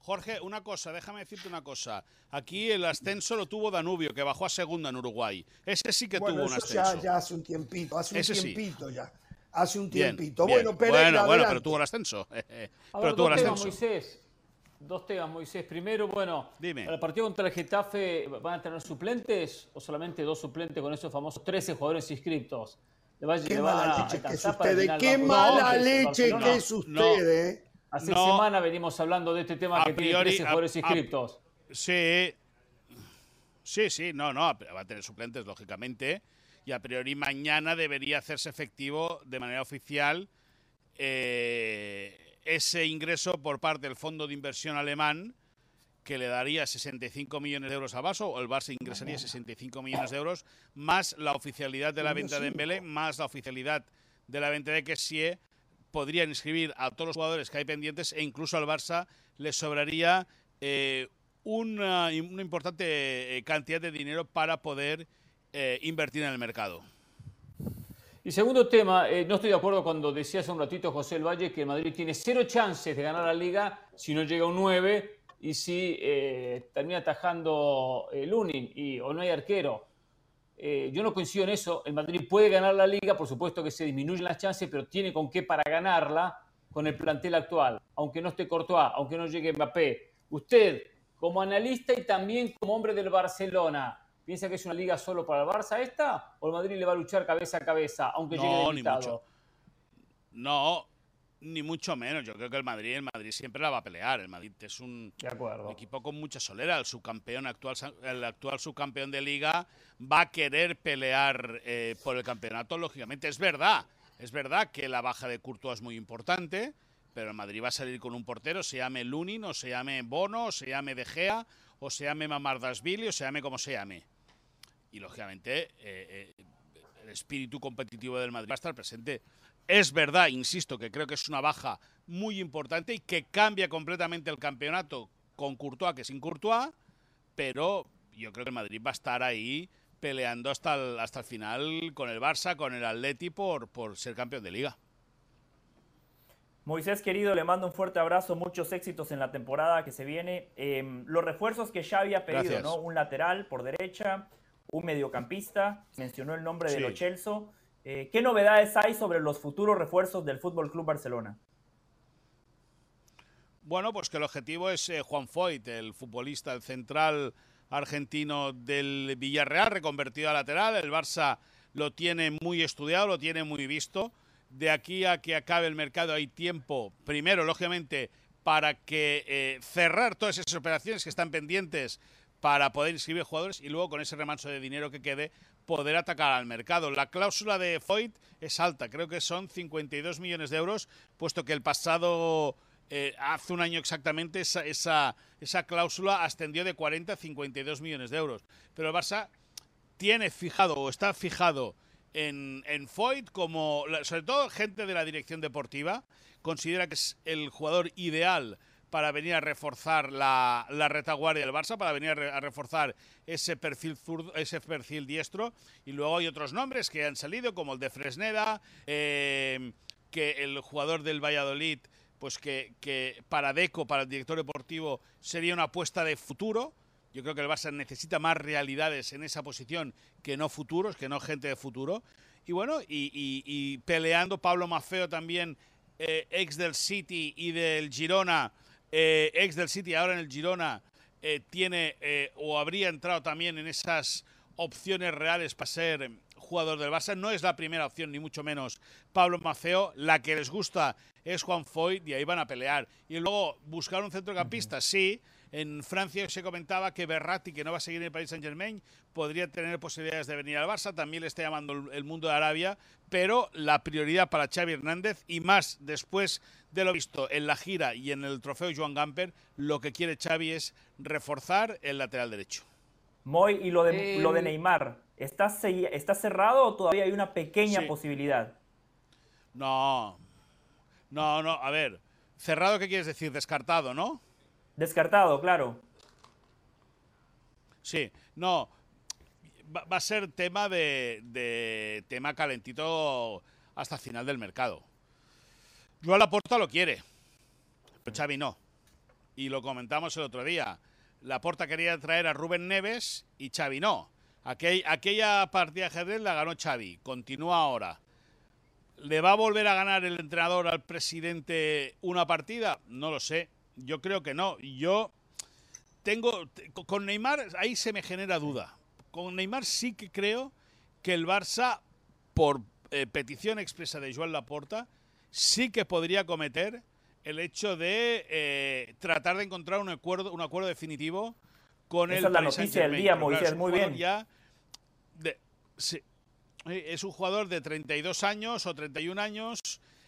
Jorge, una cosa, déjame decirte una cosa. Aquí el ascenso lo tuvo Danubio, que bajó a segunda en Uruguay. Ese sí que tuvo un ascenso.
Ya, ya hace un tiempito, hace un tiempito ya. Hace un tiempito. Bueno, Pereira,
bueno, bueno, pero tuvo el ascenso. pero tuvo el ascenso.
Moisés Dos temas, Moisés. Primero, bueno,
Dime.
¿el partido contra el Getafe van a tener suplentes o solamente dos suplentes con esos famosos 13 jugadores inscritos?
qué mala leche que es usted, qué mala leche que es usted, ¿eh?
Hace semana venimos hablando de este tema que tiene 13 jugadores inscritos.
sí, sí, sí, no, no, va a tener suplentes, lógicamente. Y a priori mañana debería hacerse efectivo de manera oficial eh, ese ingreso por parte del Fondo de Inversión Alemán que le daría 65 millones de euros a Vaso, o el Barça ingresaría 65 millones de euros, más la oficialidad de la venta de Embele, más la oficialidad de la venta de Kessie, podrían inscribir a todos los jugadores que hay pendientes e incluso al Barça le sobraría eh, una, importante eh, cantidad de dinero para poder eh, invertir en el mercado.
Y segundo tema, no estoy de acuerdo cuando decía hace un ratito José El Valle que el Madrid tiene cero chances de ganar la liga si no llega un 9 y si eh, termina atajando el Lunin y, o no hay arquero. Eh, yo no coincido en eso. El Madrid puede ganar la liga, por supuesto que se disminuyen las chances, pero tiene con qué para ganarla con el plantel actual, aunque no esté Courtois, aunque no llegue Mbappé. Usted, como analista y también como hombre del Barcelona, ¿piensa que es una liga solo para el Barça esta? ¿O el Madrid le va a luchar cabeza a cabeza, aunque llegue limitado?
No, ni mucho menos. Yo creo que el Madrid, el Madrid siempre la va a pelear. El Madrid es un, equipo con mucha solera. El subcampeón actual, el actual subcampeón de liga va a querer pelear eh, por el campeonato. Lógicamente es verdad, es verdad que la baja de Courtois es muy importante, pero el Madrid va a salir con un portero, se llame Lunin, o se llame Bono, o se llame De Gea, o se llame Mamardasvili, o se llame como se llame. Y lógicamente eh, eh, el espíritu competitivo del Madrid va a estar presente. Es verdad, insisto, que creo que es una baja muy importante y que cambia completamente el campeonato con Courtois que sin Courtois, pero yo creo que el Madrid va a estar ahí peleando hasta el, hasta el final con el Barça, con el Atleti por, por ser campeón de liga.
Moisés querido, le mando un fuerte abrazo, muchos éxitos en la temporada que se viene. Em, los refuerzos que ya había pedido, ¿no? Un lateral por derecha, un mediocampista, mencionó el nombre de Lo Chelso. Eh, ¿Qué novedades hay sobre los futuros refuerzos del Fútbol Club Barcelona?
Bueno, pues que el objetivo es eh, Juan Foyt, el futbolista, el central argentino del Villarreal, reconvertido a lateral. El Barça lo tiene muy estudiado, lo tiene muy visto. De aquí a que acabe el mercado hay tiempo, primero, lógicamente, para que eh, cerrar todas esas operaciones que están pendientes para poder inscribir jugadores y luego con ese remanso de dinero que quede poder atacar al mercado. La cláusula de Foyt es alta, creo que son 52 millones de euros, puesto que el pasado, eh, hace un año exactamente, esa, esa, cláusula ascendió de 40 a 52 millones de euros. Pero el Barça tiene fijado o está fijado en, en Foyt como, sobre todo gente de la dirección deportiva, considera que es el jugador ideal para venir a reforzar la, retaguardia del Barça, para venir a, reforzar ese perfil ese perfil diestro. Y luego hay otros nombres que han salido, como el de Fresneda, eh, que el jugador del Valladolid, pues que, que para Deco, para el director deportivo, sería una apuesta de futuro. Yo creo que el Barça necesita más realidades en esa posición que no futuros, que no gente de futuro. Y bueno, y, peleando Pablo Mafeo también, eh, ex del City y del Girona, eh, ex del City, ahora en el Girona, eh, tiene eh, o habría entrado también en esas opciones reales para ser jugador del Barça. No es la primera opción, ni mucho menos Pablo Maceo. La que les gusta es Juan Foy y ahí van a pelear. Y luego buscar un centrocampista, sí. En Francia se comentaba que Berratti, que no va a seguir en el Paris Saint Germain, podría tener posibilidades de venir al Barça. También le está llamando el mundo de Arabia. Pero la prioridad para Xavi Hernández y más después de lo visto en la gira y en el trofeo Joan Gamper, lo que quiere Xavi es reforzar el lateral derecho.
Moy, y lo de, lo de Neymar, ¿está, ¿está cerrado o todavía hay una pequeña posibilidad?
No, no, no, a ver, cerrado, ¿qué quieres decir? Descartado, ¿no?
Descartado, claro.
Sí, no, va, a ser tema de, de tema calentito hasta final del mercado. Joan Laporta lo quiere, pero Xavi no. Y lo comentamos el otro día. Laporta quería traer a Rubén Neves y Xavi no. aquella partida de ajedrez la ganó Xavi. Continúa ahora. ¿Le va a volver a ganar el entrenador al presidente una partida? No lo sé. Yo creo que no. Yo tengo. Con Neymar ahí se me genera duda. Con Neymar sí que creo que el Barça, por eh, petición expresa de Joan Laporta, sí que podría cometer el hecho de eh, tratar de encontrar un acuerdo, un acuerdo definitivo con el
es la noticia del día, Moisés, muy bien.
Ya es un jugador de 32 años o 31 años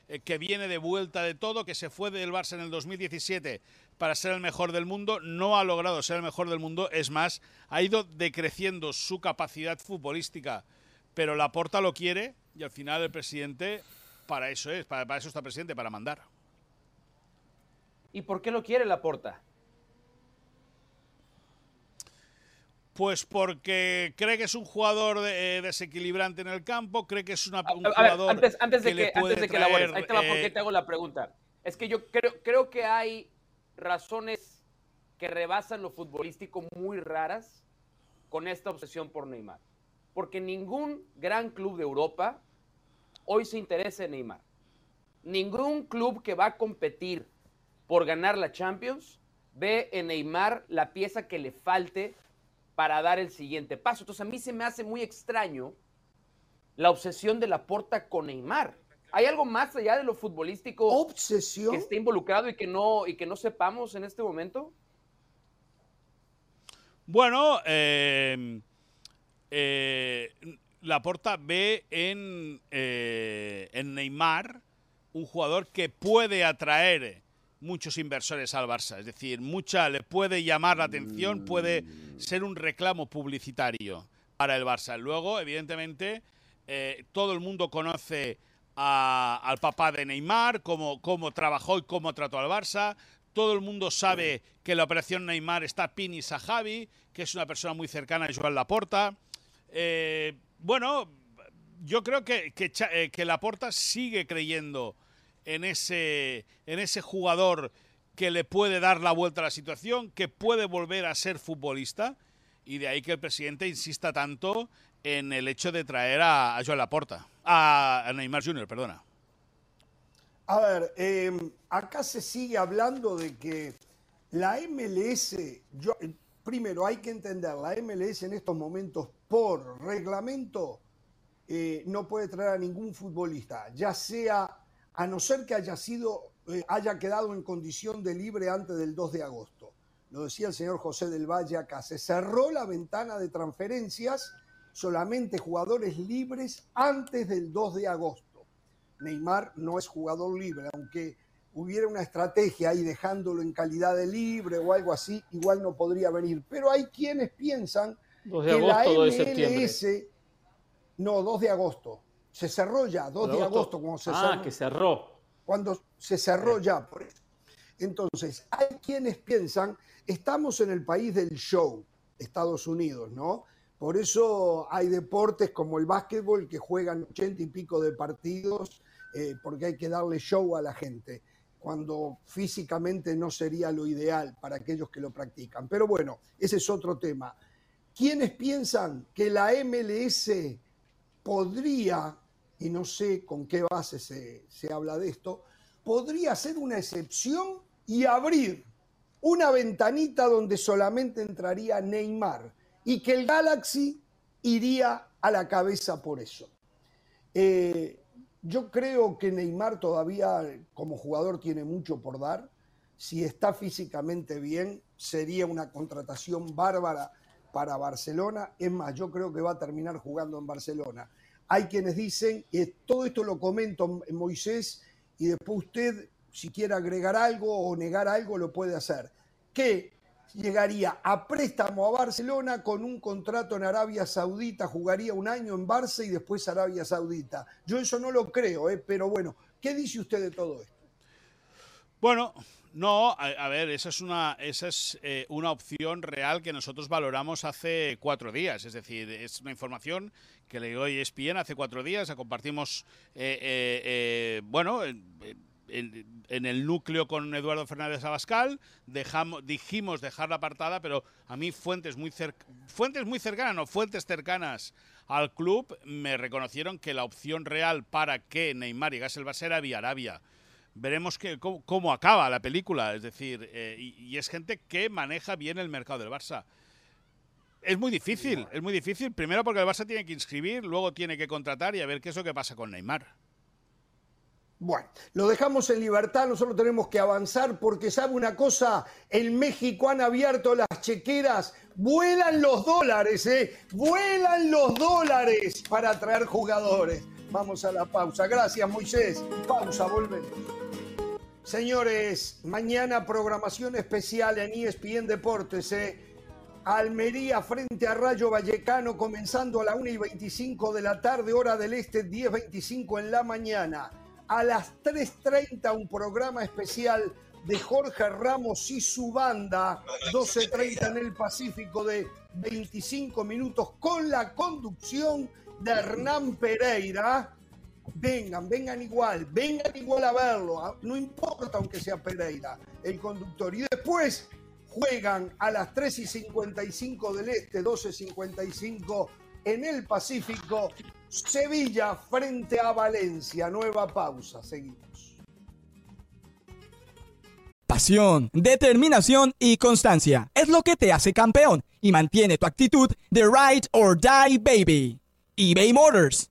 eh, que viene de vuelta de todo, que se fue del Barça en el 2017 para ser el mejor del mundo, no ha logrado ser el mejor del mundo, es más, ha ido decreciendo su capacidad futbolística, pero la Porta lo quiere y al final el presidente para eso es, para, eso está presidente, para mandar.
¿Y por qué lo quiere la Porta?
Pues porque cree que es un jugador eh, desequilibrante en el campo, cree que es una, un jugador.
antes, antes, de que, antes de que elabores, ahí te va porque eh, te hago la pregunta. Es que yo creo, creo que hay razones que rebasan lo futbolístico muy raras con esta obsesión por Neymar. Porque ningún gran club de Europa hoy se interesa en Neymar. Ningún club que va a competir por ganar la Champions ve en Neymar la pieza que le falte para dar el siguiente paso. Entonces a mí se me hace muy extraño la obsesión de la porta con Neymar. ¿Hay algo más allá de lo futbolístico
¿Obsesión?
que esté involucrado y que no, y que no sepamos en este momento?
Bueno, eh, eh, Laporta ve en, eh, en Neymar un jugador que puede atraer muchos inversores al Barça. Es decir, mucha le puede llamar la atención, puede ser un reclamo publicitario para el Barça. Luego, evidentemente, eh, todo el mundo conoce al papá de Neymar, cómo, cómo trabajó y cómo trató al Barça. Todo el mundo sabe que la operación Neymar está pinis a Javi, que es una persona muy cercana a Joan Laporta. Eh, bueno, yo creo que, que, eh, que Laporta sigue creyendo en ese, en ese jugador que le puede dar la vuelta a la situación, que puede volver a ser futbolista, y de ahí que el presidente insista tanto en el hecho de traer a, Joan Laporta, a, Neymar Jr., perdona.
A ver, em, acá se sigue hablando de que la MLS, primero hay que entender, la MLS en estos momentos por reglamento eh, no puede traer a ningún futbolista, ya sea a no ser que haya sido, eh, haya quedado en condición de libre antes del 2 de agosto. Lo decía el señor José del Valle acá. Se cerró la ventana de transferencias, solamente jugadores libres antes del 2 de agosto. Neymar no es jugador libre, aunque hubiera una estrategia ahí dejándolo en calidad de libre o algo así, igual no podría venir. Pero hay quienes piensan que la MLS, no, 2 de agosto, se cerró ya, 2 de, agosto, cuando se
ah, que cerró.
Cuando se cerró ya, por eso. Entonces, hay quienes piensan, estamos en el país del show, Estados Unidos, ¿no? Por eso hay deportes como el básquetbol que juegan ochenta y pico de partidos eh, porque hay que darle show a la gente, cuando físicamente no sería lo ideal para aquellos que lo practican. Pero bueno, ese es otro tema. ¿Quiénes piensan que la MLS podría y no sé con qué base se, habla de esto, podría ser una excepción y abrir una ventanita donde solamente entraría Neymar y que el Galaxy iría a la cabeza por eso. Eh, yo creo que Neymar todavía como jugador tiene mucho por dar. Si está físicamente bien, sería una contratación bárbara para Barcelona. Es más, yo creo que va a terminar jugando en Barcelona. Hay quienes dicen, y todo esto lo comento en Moisés, y después usted, si quiere agregar algo o negar algo, lo puede hacer, que llegaría a préstamo a Barcelona con un contrato en Arabia Saudita, jugaría un año en Barça y después Arabia Saudita. Yo eso no lo creo, ¿eh? pero bueno, ¿qué dice usted de todo esto?
Bueno, no, a, ver, esa es una, esa es eh, una opción real que nosotros valoramos hace cuatro días. Es decir, es una información que le doy ESPN hace cuatro días. La compartimos, eh, eh, bueno, en, el núcleo con Eduardo Fernández Abascal. Dejamos, dijimos dejarla apartada, pero a mí fuentes muy, fuentes muy cercanas, no, fuentes cercanas al club me reconocieron que la opción real para que Neymar llegase al Barça era vía Arabia veremos que, cómo, acaba la película. Es decir, eh, y, es gente que maneja bien el mercado del Barça. Es muy difícil, es muy difícil. Primero porque el Barça tiene que inscribir, luego tiene que contratar y a ver qué es lo que pasa con Neymar.
Bueno, lo dejamos en libertad, nosotros tenemos que avanzar porque sabe una cosa, en México han abierto las chequeras, vuelan los dólares, ¿eh? Vuelan los dólares para traer jugadores. Vamos a la pausa. Gracias, Moisés. Pausa, volvemos. Señores, mañana programación especial en ESPN Deportes, ¿eh? Almería frente a Rayo Vallecano comenzando a la 1 y 25 de la tarde, hora del este, 10.25 en la mañana. A las 3.30 un programa especial de Jorge Ramos y su banda, 12.30 en el Pacífico de 25 minutos con la conducción de Hernán Pereira. Vengan, vengan igual, vengan igual a verlo, ah, no importa aunque sea Pereira, el conductor. Y después juegan a las 3 y 55 del Este, 12 y 55 en el Pacífico, Sevilla frente a Valencia. Nueva pausa, seguimos.
Pasión, determinación y constancia es lo que te hace campeón y mantiene tu actitud de ride or die baby eBay Motors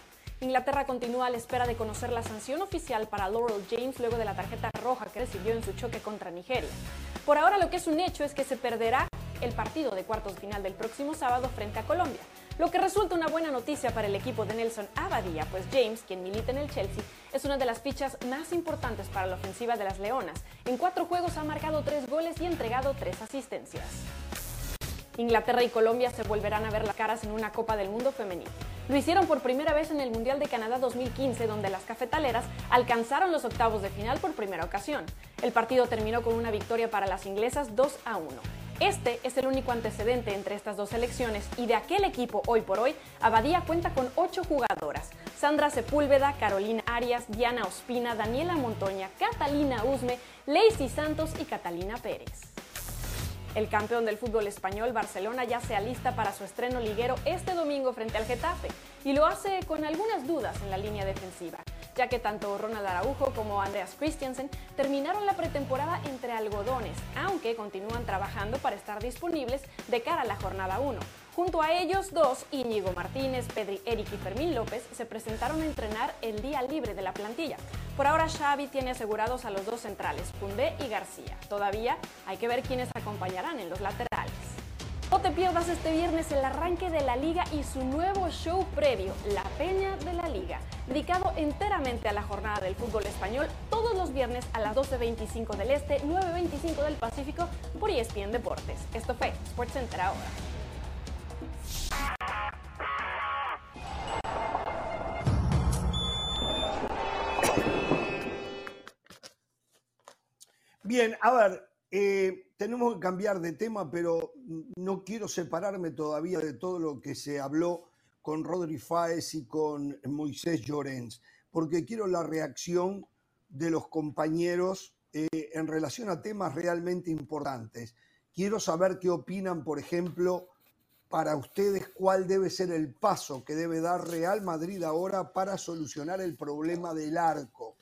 Inglaterra continúa a la espera de conocer la sanción oficial para Laurel James luego de la tarjeta roja que recibió en su choque contra Nigeria. Por ahora lo que es un hecho es que se perderá el partido de cuartos final del próximo sábado frente a Colombia, lo que resulta una buena noticia para el equipo de Nelson Abadía, pues James, quien milita en el Chelsea, es una de las fichas más importantes para la ofensiva de las Leonas. En cuatro juegos ha marcado tres goles y entregado tres asistencias. Inglaterra y Colombia se volverán a ver las caras en una Copa del Mundo femenil. Lo hicieron por primera vez en el Mundial de Canadá 2015, donde las cafetaleras alcanzaron los octavos de final por primera ocasión. El partido terminó con una victoria para las inglesas 2 a 1. Este es el único antecedente entre estas dos selecciones y de aquel equipo hoy por hoy, Abadía cuenta con ocho jugadoras. Sandra Sepúlveda, Carolina Arias, Diana Ospina, Daniela Montoña, Catalina Usme, Lacey Santos y Catalina Pérez. El campeón del fútbol español, Barcelona, ya se alista para su estreno liguero este domingo frente al Getafe y lo hace con algunas dudas en la línea defensiva, ya que tanto Ronald Araujo como Andreas Christiansen terminaron la pretemporada entre algodones, aunque continúan trabajando para estar disponibles de cara a la jornada 1. Junto a ellos dos, Íñigo Martínez, Pedri Eric y Fermín López se presentaron a entrenar el día libre de la plantilla. Por ahora Xavi tiene asegurados a los dos centrales, Pundé y García. Todavía hay que ver quiénes acompañarán en los laterales. No te pierdas este viernes el arranque de la liga y su nuevo show previo, La Peña de la Liga, dedicado enteramente a la jornada del fútbol español todos los viernes a las 12.25 del Este, 9.25 del Pacífico por ESPN Deportes. Esto fue SportsCenter ahora.
Bien, a ver, eh, tenemos que cambiar de tema, pero no quiero separarme todavía de todo lo que se habló con Rodri Fáez y con Moisés Llorens, porque quiero la reacción de los compañeros eh, en relación a temas realmente importantes. Quiero saber qué opinan, por ejemplo, para ustedes cuál debe ser el paso que debe dar Real Madrid ahora para solucionar el problema del arco.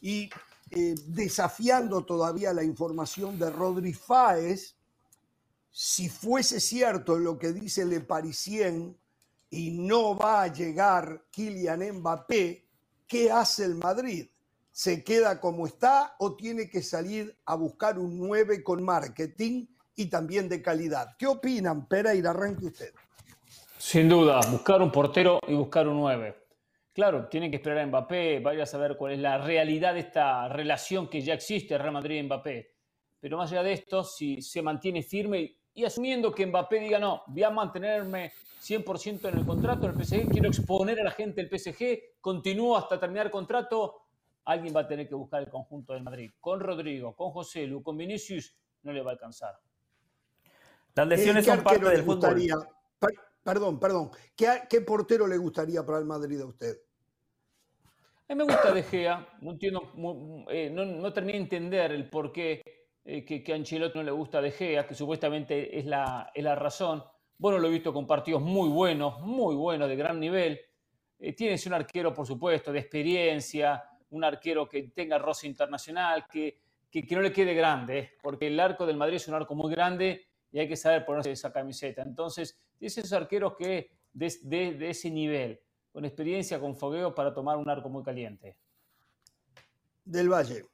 Y eh, desafiando todavía la información de Rodri Fáez, si fuese cierto lo que dice Le Parisien y no va a llegar Kylian Mbappé, ¿qué hace el Madrid? ¿Se queda como está o tiene que salir a buscar un 9 con marketing y también de calidad. ¿Qué opinan, Pereira? Arranque usted.
Sin duda, buscar un portero y buscar un 9. Claro, tienen que esperar a Mbappé, vaya a saber cuál es la realidad de esta relación que ya existe Real Madrid y Mbappé. Pero más allá de esto, si se mantiene firme y asumiendo que Mbappé diga no, voy a mantenerme 100% en el contrato en el PSG, quiero exponer a la gente del PSG, continúo hasta terminar el contrato, alguien va a tener que buscar el conjunto del Madrid. Con Rodrigo, con José Lu, con Vinicius, no le va a alcanzar.
Las lesiones son parte del fútbol. Perdón, perdón. ¿Qué, portero le gustaría para el Madrid a usted?
A mí me gusta De Gea. No entiendo, eh, terminé de entender el por qué eh, que, a Ancelotti no le gusta De Gea, que supuestamente es la, razón. Bueno, lo he visto con partidos muy buenos, muy buenos, de gran nivel. Eh, tienes un arquero, por supuesto, de experiencia, un arquero que tenga roce internacional, que, que, no le quede grande, porque el arco del Madrid es un arco muy grande y hay que saber ponerse esa camiseta. Entonces, tienes esos arqueros que de, de, ese nivel, con experiencia, con fogueo para tomar un arco muy caliente.
Del Valle.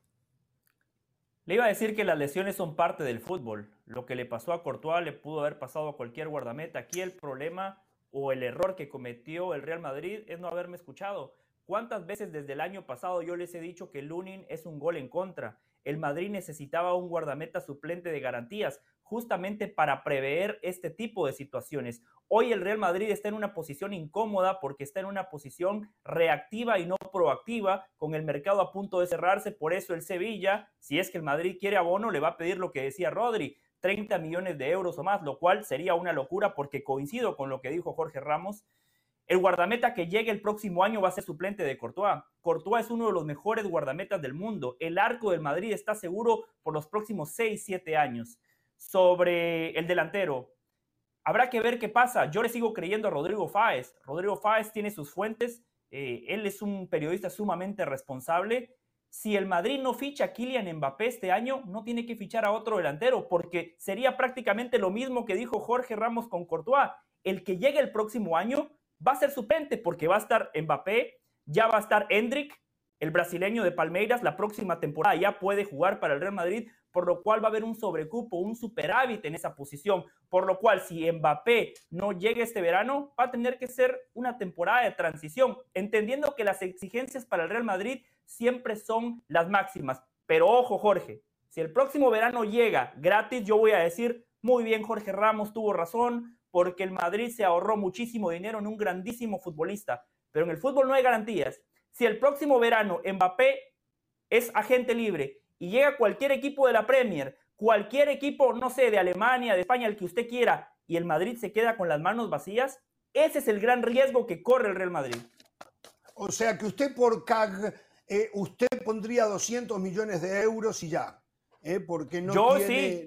Le iba a decir que las lesiones son parte del fútbol. Lo que le pasó a Courtois le pudo haber pasado a cualquier guardameta. Aquí el problema o el error que cometió el Real Madrid es no haberme escuchado. ¿Cuántas veces desde el año pasado yo les he dicho que Lunin es un gol en contra? El Madrid necesitaba un guardameta suplente de garantías justamente para prever este tipo de situaciones. Hoy el Real Madrid está en una posición incómoda porque está en una posición reactiva y no proactiva, con el mercado a punto de cerrarse. Por eso el Sevilla, si es que el Madrid quiere abono, le va a pedir lo que decía Rodri, 30 millones de euros o más, lo cual sería una locura porque coincido con lo que dijo Jorge Ramos. El guardameta que llegue el próximo año va a ser suplente de Courtois. Courtois es uno de los mejores guardametas del mundo. El arco del Madrid está seguro por los próximos 6, 7 años. Sobre el delantero, habrá que ver qué pasa. Yo le sigo creyendo a Rodrigo Fáez. Rodrigo Fáez tiene sus fuentes. Eh, él es un periodista sumamente responsable. Si el Madrid no ficha a Kylian Mbappé este año, no tiene que fichar a otro delantero, porque sería prácticamente lo mismo que dijo Jorge Ramos con Courtois. El que llegue el próximo año va a ser suplente porque va a estar Mbappé, ya va a estar Hendrik, el brasileño de Palmeiras, la próxima temporada ya puede jugar para el Real Madrid, por lo cual va a haber un sobrecupo, un superávit en esa posición, por lo cual si Mbappé no llega este verano, va a tener que ser una temporada de transición, entendiendo que las exigencias para el Real Madrid siempre son las máximas. Pero ojo, Jorge, si el próximo verano llega gratis, yo voy a decir, muy bien, Jorge Ramos tuvo razón, porque el Madrid se ahorró muchísimo dinero en un grandísimo futbolista. Pero en el fútbol no hay garantías. Si el próximo verano Mbappé es agente libre y llega cualquier equipo de la Premier, cualquier equipo, no sé, de Alemania, de España, el que usted quiera, y el Madrid se queda con las manos vacías, ese es el gran riesgo que corre el Real Madrid.
O sea que usted por CAG, eh, usted pondría 200 millones de euros y ya, eh, porque no
Yo sí.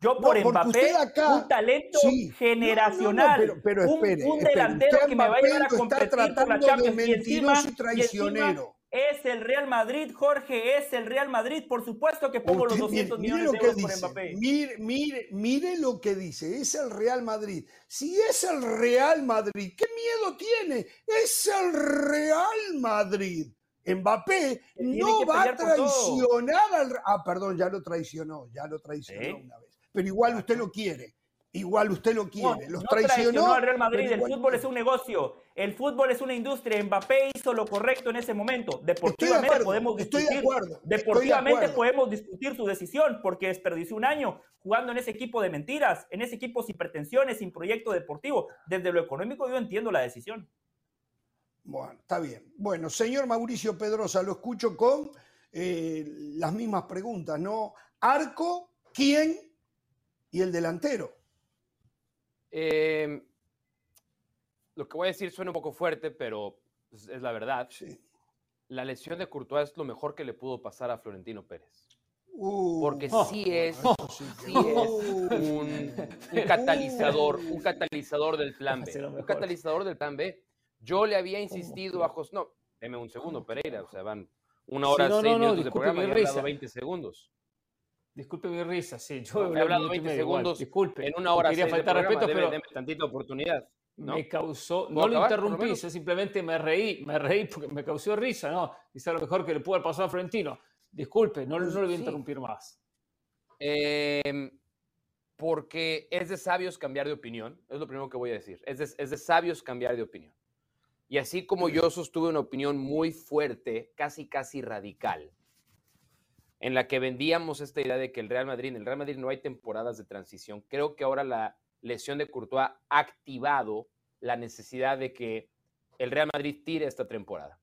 Yo por Mbappé, un talento generacional, pero, un, delantero que me va a llevar a competir por la Champions y encima, traicionero. es el Real Madrid, Jorge, es el Real Madrid. Por supuesto que pongo los 200 millones de euros por Mbappé.
Mire, mire, mire lo que dice, es el Real Madrid. Si es el Real Madrid, ¿qué miedo tiene? Es el Real Madrid. Mbappé no va a traicionar al... Ah, perdón, ya lo traicionó, ya lo traicionó una vez pero igual usted lo quiere. Igual usted lo quiere.
Los traicionó, al Real Madrid. El fútbol es un negocio. El fútbol es una industria. Mbappé hizo lo correcto en ese momento. Deportivamente podemos discutir. Estoy de acuerdo, deportivamente podemos discutir su decisión porque desperdició un año jugando en ese equipo de mentiras, en ese equipo sin pretensiones, sin proyecto deportivo. Desde lo económico yo entiendo la decisión.
Bueno, está bien. Bueno, señor Mauricio Pedrosa, lo escucho con eh, las mismas preguntas, ¿no? Arco, ¿quién y el delantero.
Em, lo que voy a decir suena un poco fuerte, pero es, la verdad. Sí. La lesión de Courtois es lo mejor que le pudo pasar a Florentino Pérez. Uh. Porque oh. sí es, sí es un, catalizador, un catalizador del plan B. Un catalizador del plan B. Yo le había insistido a José. No, deme un segundo, Pereira. O sea, van una hora, seis minutos de programa y he hablado 20 segundos.
Disculpe mi risa, sí.
Yo he hablado 20 segundos Disculpe, en una hora.
Quería faltar respeto, pero.
tantita oportunidad.
Me causó. No lo interrumpí, yo simplemente me reí, me reí porque me causó risa, ¿no? Dice lo mejor que le pudo haber pasado a Florentino. Disculpe, no, no le voy a interrumpir más.
Em, porque es de sabios cambiar de opinión, es lo primero que voy a decir, es de, es de sabios cambiar de opinión. Y así como yo sostuve una opinión muy fuerte, casi casi radical, en la que vendíamos esta idea de que el Real Madrid, en el Real Madrid no hay temporadas de transición. Creo que ahora la lesión de Courtois ha activado la necesidad de que el Real Madrid tire esta temporada.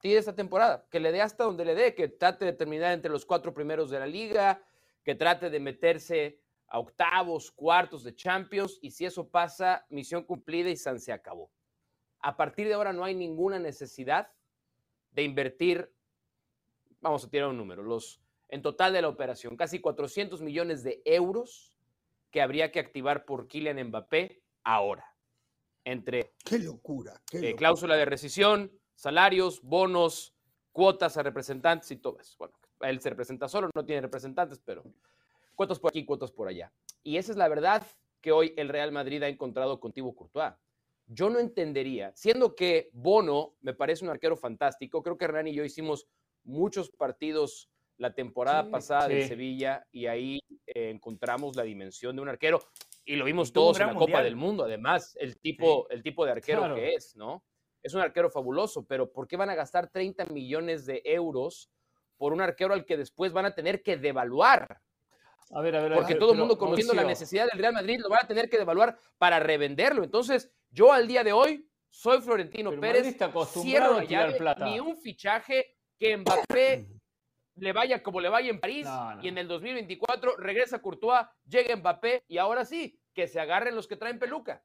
Tire esta temporada, que le dé hasta donde le dé, que trate de terminar entre los cuatro primeros de la liga, que trate de meterse a octavos, cuartos de Champions, y si eso pasa, misión cumplida y San se acabó. A partir de ahora no hay ninguna necesidad de invertir vamos a tirar un número, los, en total de la operación, casi 400 millones de euros que habría que activar por Kylian Mbappé ahora. Entre
qué locura,
eh, cláusula de rescisión, salarios, bonos, cuotas a representantes y todo eso. Bueno, él se representa solo, no tiene representantes, pero cuotas por aquí, cuotas por allá. Y esa es la verdad que hoy el Real Madrid ha encontrado con Thibaut Courtois. Yo no entendería, siendo que Bono me parece un arquero fantástico, creo que Hernán y yo hicimos muchos partidos la temporada pasada de Sevilla y ahí eh, encontramos la dimensión de un arquero y lo vimos todos en la Copa del Mundo, además, el tipo, el tipo de arquero que es, ¿no? Es un arquero fabuloso, pero ¿por qué van a gastar 30 millones de euros por un arquero al que después van a tener que devaluar? A ver, a ver, Porque todo el mundo conociendo la necesidad del Real Madrid lo van a tener que devaluar para revenderlo. Entonces, yo al día de hoy soy Florentino Pérez, cierro la plata. ni un fichaje que Mbappé le vaya como le vaya en París y en el 2024 regresa Courtois, llega Mbappé y ahora sí, que se agarren los que traen peluca.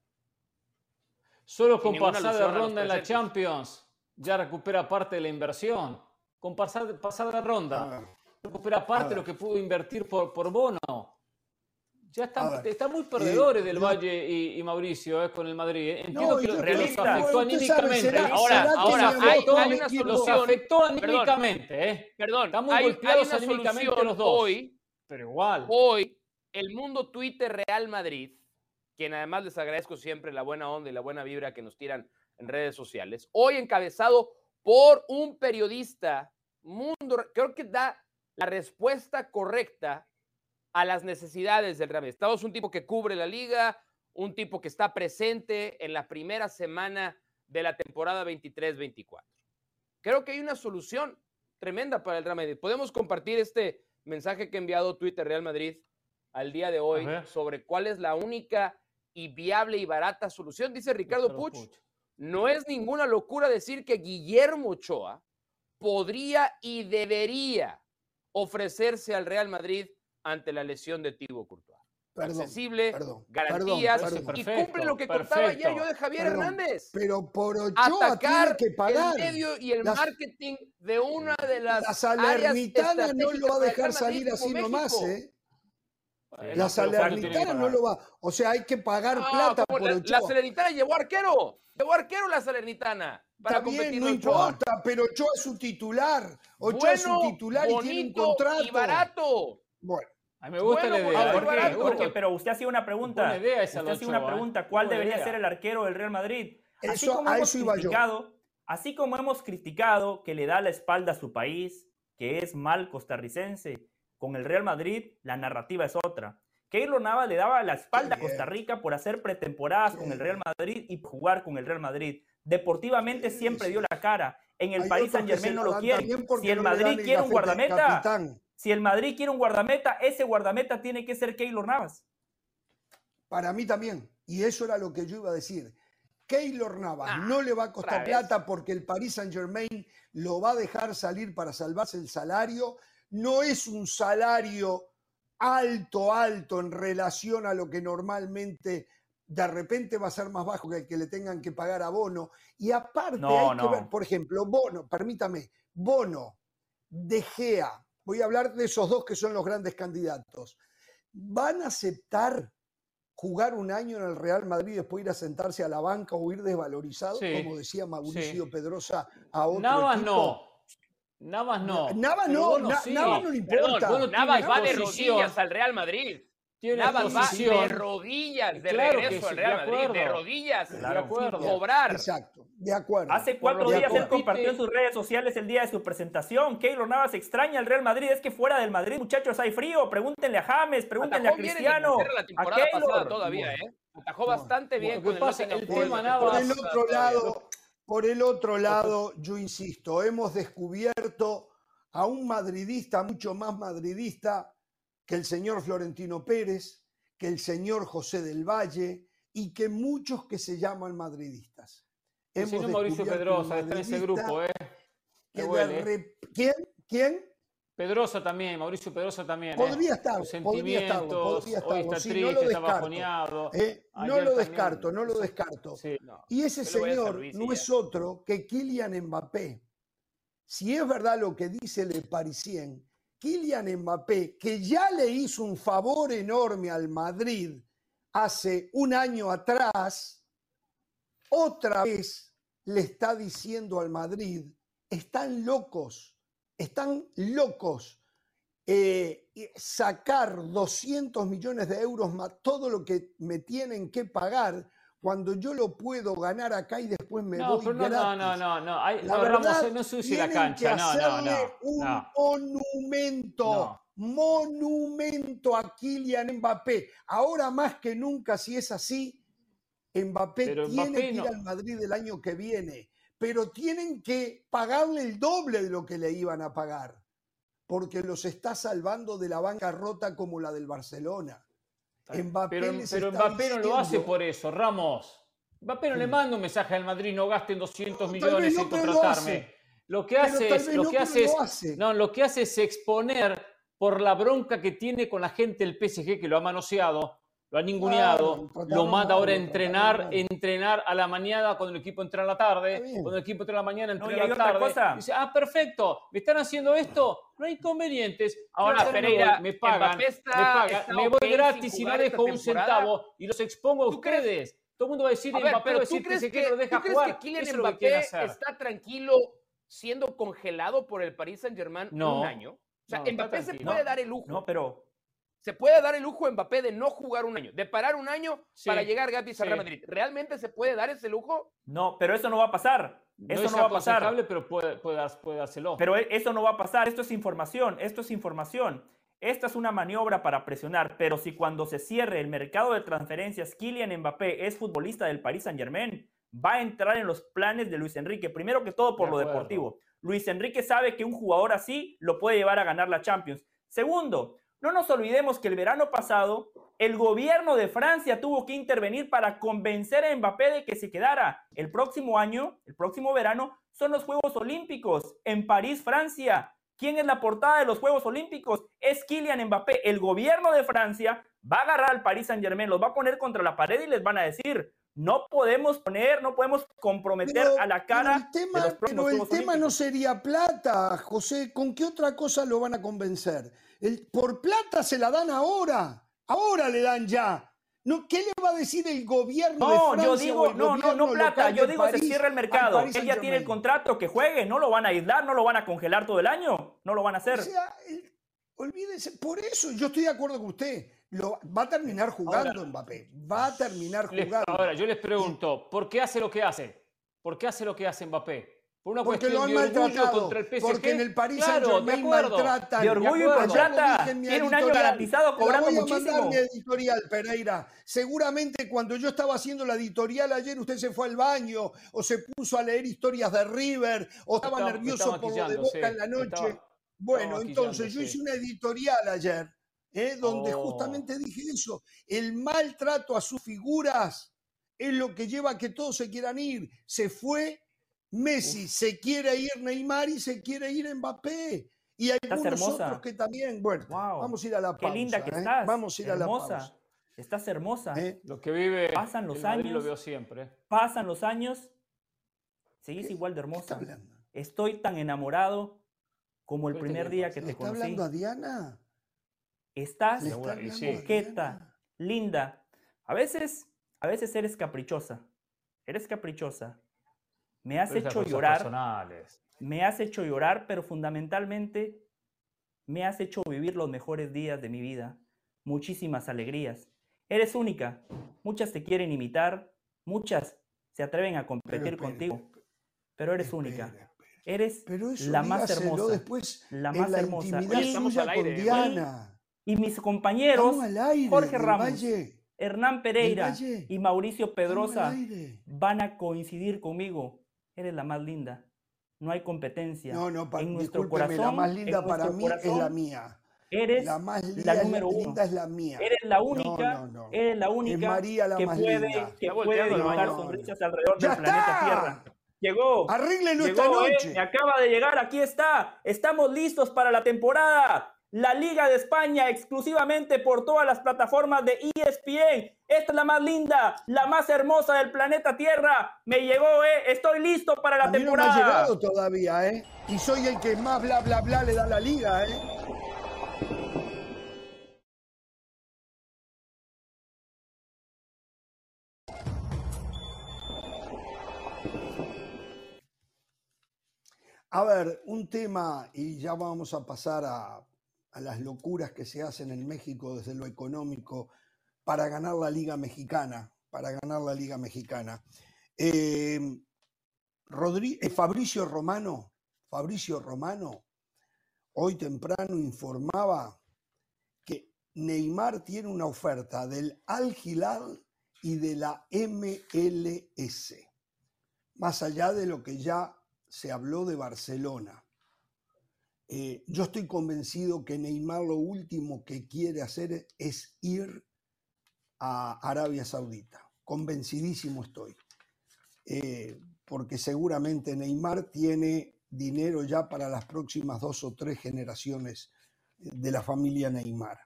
Solo con pasar de ronda en la Champions ya recupera parte de la inversión. Con pasar, de ronda ah. recupera parte de lo que pudo invertir por, por bono. Ya están, muy perdedores del Valle y, Mauricio eh, con el Madrid. Eh. Entiendo que los afectó anímicamente.
ahora, ahora hay, una solución.
afectó anímicamente. Eh.
Perdón, Están muy hay, golpeados anímicamente los dos. Hoy,
pero igual.
Hoy, el mundo Twitter Real Madrid, quien además les agradezco siempre la buena onda y la buena vibra que nos tiran en redes sociales, hoy encabezado por un periodista, mundo, creo que da la respuesta correcta a las necesidades del Real Madrid. Estamos un tipo que cubre la liga, un tipo que está presente en la primera semana de la temporada 23-24. Creo que hay una solución tremenda para el Real Madrid. Podemos compartir este mensaje que ha enviado Twitter Real Madrid al día de hoy sobre cuál es la única y viable y barata solución. Dice Ricardo Puch, no es ninguna locura decir que Guillermo Ochoa podría y debería ofrecerse al Real Madrid ante la lesión de Thibaut Courtois. accesible, garantías y cumple lo que contaba ayer yo de Javier Hernández.
Pero por Ochoa tiene que pagar.
el medio y el marketing de una de las
La Salernitana no lo va a dejar salir así nomás, ¿eh? la Salernitana no lo va. O sea, hay que pagar plata por
la,
Ochoa.
La Salernitana llevó arquero. Llevó arquero la Salernitana. Para competir
no importa, pero Ochoa es su titular. Ochoa es su titular y tiene un contrato.
Y barato.
Bueno.
A mí me gusta la
idea. pero usted hacía una pregunta. usted hacía una pregunta. ¿Cuál debería ser el arquero del Real Madrid? Así como hemos criticado, así como hemos criticado que le da la espalda a su país, que es mal costarricense, con el Real Madrid la narrativa es otra. Keylor Nava le daba la espalda a Costa Rica por hacer pretemporadas con el Real Madrid y jugar con el Real Madrid. Deportivamente siempre dio la cara. En el país Saint Germain no lo quiere. Si el Madrid quiere un guardameta, si el Madrid quiere un guardameta, ese guardameta tiene que ser Keylor Navas.
Para mí también. Y eso era lo que yo iba a decir. Keylor Navas ah, no le va a costar plata porque el Paris Saint Germain lo va a dejar salir para salvarse el salario. No es un salario alto, alto en relación a lo que normalmente de repente va a ser más bajo que el que le tengan que pagar a Bono. Y aparte hay que ver, por ejemplo, Bono, permítame, Bono, De Gea, voy a hablar de esos dos que son los grandes candidatos. ¿Van a aceptar jugar un año en el Real Madrid y después ir a sentarse a la banca o ir desvalorizados, como decía Mauricio Pedrosa a otro
Navas no. Navas no.
Navas no, Navas no le importa.
Navas va de rodillas al Real Madrid. Navas va de rodillas de regreso al Real Madrid, de, rodillas, de acuerdo. cobrar.
Exacto, de acuerdo.
Hace cuatro días él compartió en sus redes sociales el día de su presentación. Keylor Navas extraña al Real Madrid, es que fuera del Madrid, muchachos, hay frío. Pregúntenle a James, pregúntenle a Cristiano.
La temporada a pasada todavía, ¿eh? Atajó bastante bien con
el, el tema Navas. Por el otro lado, por el otro lado, yo insisto, hemos descubierto a un madridista mucho más madridista que el señor Florentino Pérez, que el señor José del Valle y que muchos que se llaman madridistas.
El señor Mauricio Pedrosa está en ese grupo, ¿eh?
¿eh? ¿Quién? ¿Quién?
Pedrosa también, Mauricio Pedrosa también.
Podría estar, podría estarlo, podría estarlo. Hoy está triste, no lo descarto. Eh, no lo descarto, no lo descarto. y ese señor no es otro que Kylian Mbappé. Si es verdad lo que dice Le Parisien, Kylian Mbappé, que ya le hizo un favor enorme al Madrid hace un año atrás, otra vez le está diciendo al Madrid, están locos, están locos. Eh, sacar 200 millones de euros más todo lo que me tienen que pagar cuando yo lo puedo ganar acá y después me
no,
voy
pero no,
gratis.
No, no, no, no, la verdad, no sucie la cancha.
Que no, no, no, un monumento, monumento a Kylian Mbappé. Ahora más que nunca, si es así, Mbappé tiene que ir al Madrid el año que viene, pero tienen que pagarle el doble de lo que le iban a pagar, porque los está salvando de la bancarrota como la del Barcelona
pero, pero Mbappé no lo hace por eso, Ramos. Mbappé no le manda un mensaje al Madrid, no gasten 200 millones en contratarme. Lo, que hace es, lo que hace es, no, lo que hace es exponer por la bronca que tiene con la gente del PSG que lo ha manoseado, lo ha ninguneado, lo manda ahora a entrenar, entrenar a la mañana cuando el equipo entra a la tarde, cuando el equipo entra a la mañana, entra a la tarde. Dice, ah, perfecto, me están haciendo esto, no hay inconvenientes. Ahora Pereira, me pagan, me, pagan, me voy gratis y no dejo un centavo y los expongo a ustedes. Todo el mundo va a decir,
a Mbappé va a decir que, que, que, lo deja ¿tú jugar. que Kylian Mbappé está tranquilo siendo congelado por el Paris Saint-Germain no, un año? O sea, Mbappé se puede dar el lujo.
No, pero
se puede dar el lujo a Mbappé de no jugar un año, de parar un año para llegar gratis a Real Madrid. ¿Realmente se puede dar ese lujo?
No, pero eso no va a pasar. eso no va a pasar.
pero puede, puede, puede dárselo.
Pero e, eso no va a pasar. Esto es información. Esto es información. Esta es una maniobra para presionar, pero si cuando se cierre el mercado de transferencias, Kylian Mbappé es futbolista del Paris Saint Germain, va a entrar en los planes de Luis Enrique, primero que todo por lo deportivo. Luis Enrique sabe que un jugador así lo puede llevar a ganar la Champions. Segundo, no nos olvidemos que el verano pasado el gobierno de Francia tuvo que intervenir para convencer a Mbappé de que se quedara. El próximo año, el próximo verano, son los Juegos Olímpicos en París, Francia. ¿Quién es la portada de los Juegos Olímpicos? Es Kylian Mbappé. El gobierno de Francia va a agarrar al Paris Saint Germain, los va a poner contra la pared y les van a decir, no podemos poner, no podemos comprometer a la cara.
Pero el tema, pero el tema no sería plata, José. ¿Con qué otra cosa lo van a convencer? por plata se la dan ahora. Ahora le dan ya. No, ¿Qué le va a decir el gobierno de Francia?
Yo digo, no, no, no plata. Yo digo se cierra el mercado. Él ya tiene el contrato, que juegue. No lo van a aislar, no lo van a congelar todo el año. No lo van a hacer. O
sea, olvídese. Por eso yo estoy de acuerdo con usted. Lo, va a terminar jugando Mbappé. Va a terminar jugando.
ahora, yo les pregunto, ¿por qué hace lo que hace? ¿Por qué hace lo que hace Mbappé?
Por una porque lo han maltratado. Contra el PSG. Porque en el París
claro,
Saint-Germain maltratan.
De orgullo y plata. Tiene un año garantizado cobrando voy a muchísimo. Mandar
mi editorial, Pereira. Seguramente cuando yo estaba haciendo la editorial ayer, usted se fue al baño o se puso a leer historias de River o estaba, nervioso por lo de Boca en la noche. bueno, entonces yo hice una editorial ayer ¿eh? donde oh. justamente dije eso. El maltrato a sus figuras es lo que lleva a que todos se quieran ir. Se fue Messi, se quiere ir Neymar y se quiere ir Mbappé. Y hay algunos otros que también, bueno, vamos a ir a la pausa.
Qué linda que
¿eh?
estás.
Vamos a ir a la pausa.
Estás hermosa. ¿Eh?
Lo que vive.
Pasan los años.
Lo veo siempre.
Pasan los años. Seguís igual de hermosa. Estoy tan enamorado como el primer día que te conocí.
¿Está hablando a Diana?
Estás coqueta, linda. A veces, a veces eres caprichosa. Eres caprichosa. Me has hecho llorar. Me has hecho llorar, pero fundamentalmente me has hecho vivir los mejores días de mi vida. muchísimas alegrías. Eres única. Muchas te quieren imitar, muchas se atreven a competir contigo, pero eres única. Eres la más hermosa.
Después
la más hermosa.
Y, estamos al aire, Diana.
Y, mis compañeros, Jorge Ramos, Hernán Pereira y Mauricio Pedrosa van a coincidir conmigo. Eres la más linda. No hay competencia.
No, no, en nuestro corazón, la más linda para mí es la mía.
Eres la, más linda, la número uno.
es la mía.
Eres la única, eres la única
María la
que
más
puede,
linda.
que puede dibujar sonrisas alrededor del planeta Tierra. Llegó.
Arréglenlo
esta
noche.
Eh, me acaba de llegar, aquí está. Estamos listos para la temporada. La Liga de España exclusivamente por todas las plataformas de ESPN. Esta es la más linda, la más hermosa del planeta Tierra. Me llegó, eh. Estoy listo para la
A mí
temporada.
No me ha llegado todavía, eh. Y soy el que más bla bla bla le da la liga, eh. A ver, un tema, y ya vamos a pasar a, a, las locuras que se hacen en México desde lo económico para ganar la Liga Mexicana, para ganar la Liga Mexicana. Rodri, eh, Fabricio Romano, Fabricio Romano, hoy temprano informaba que Neymar tiene una oferta del Al Hilal y de la MLS, más allá de lo que ya se habló de Barcelona. Eh, yo estoy convencido que Neymar lo último que quiere hacer es ir a Arabia Saudita. Convencidísimo estoy. Eh, porque seguramente Neymar tiene dinero ya para las próximas dos o tres generaciones de la familia Neymar.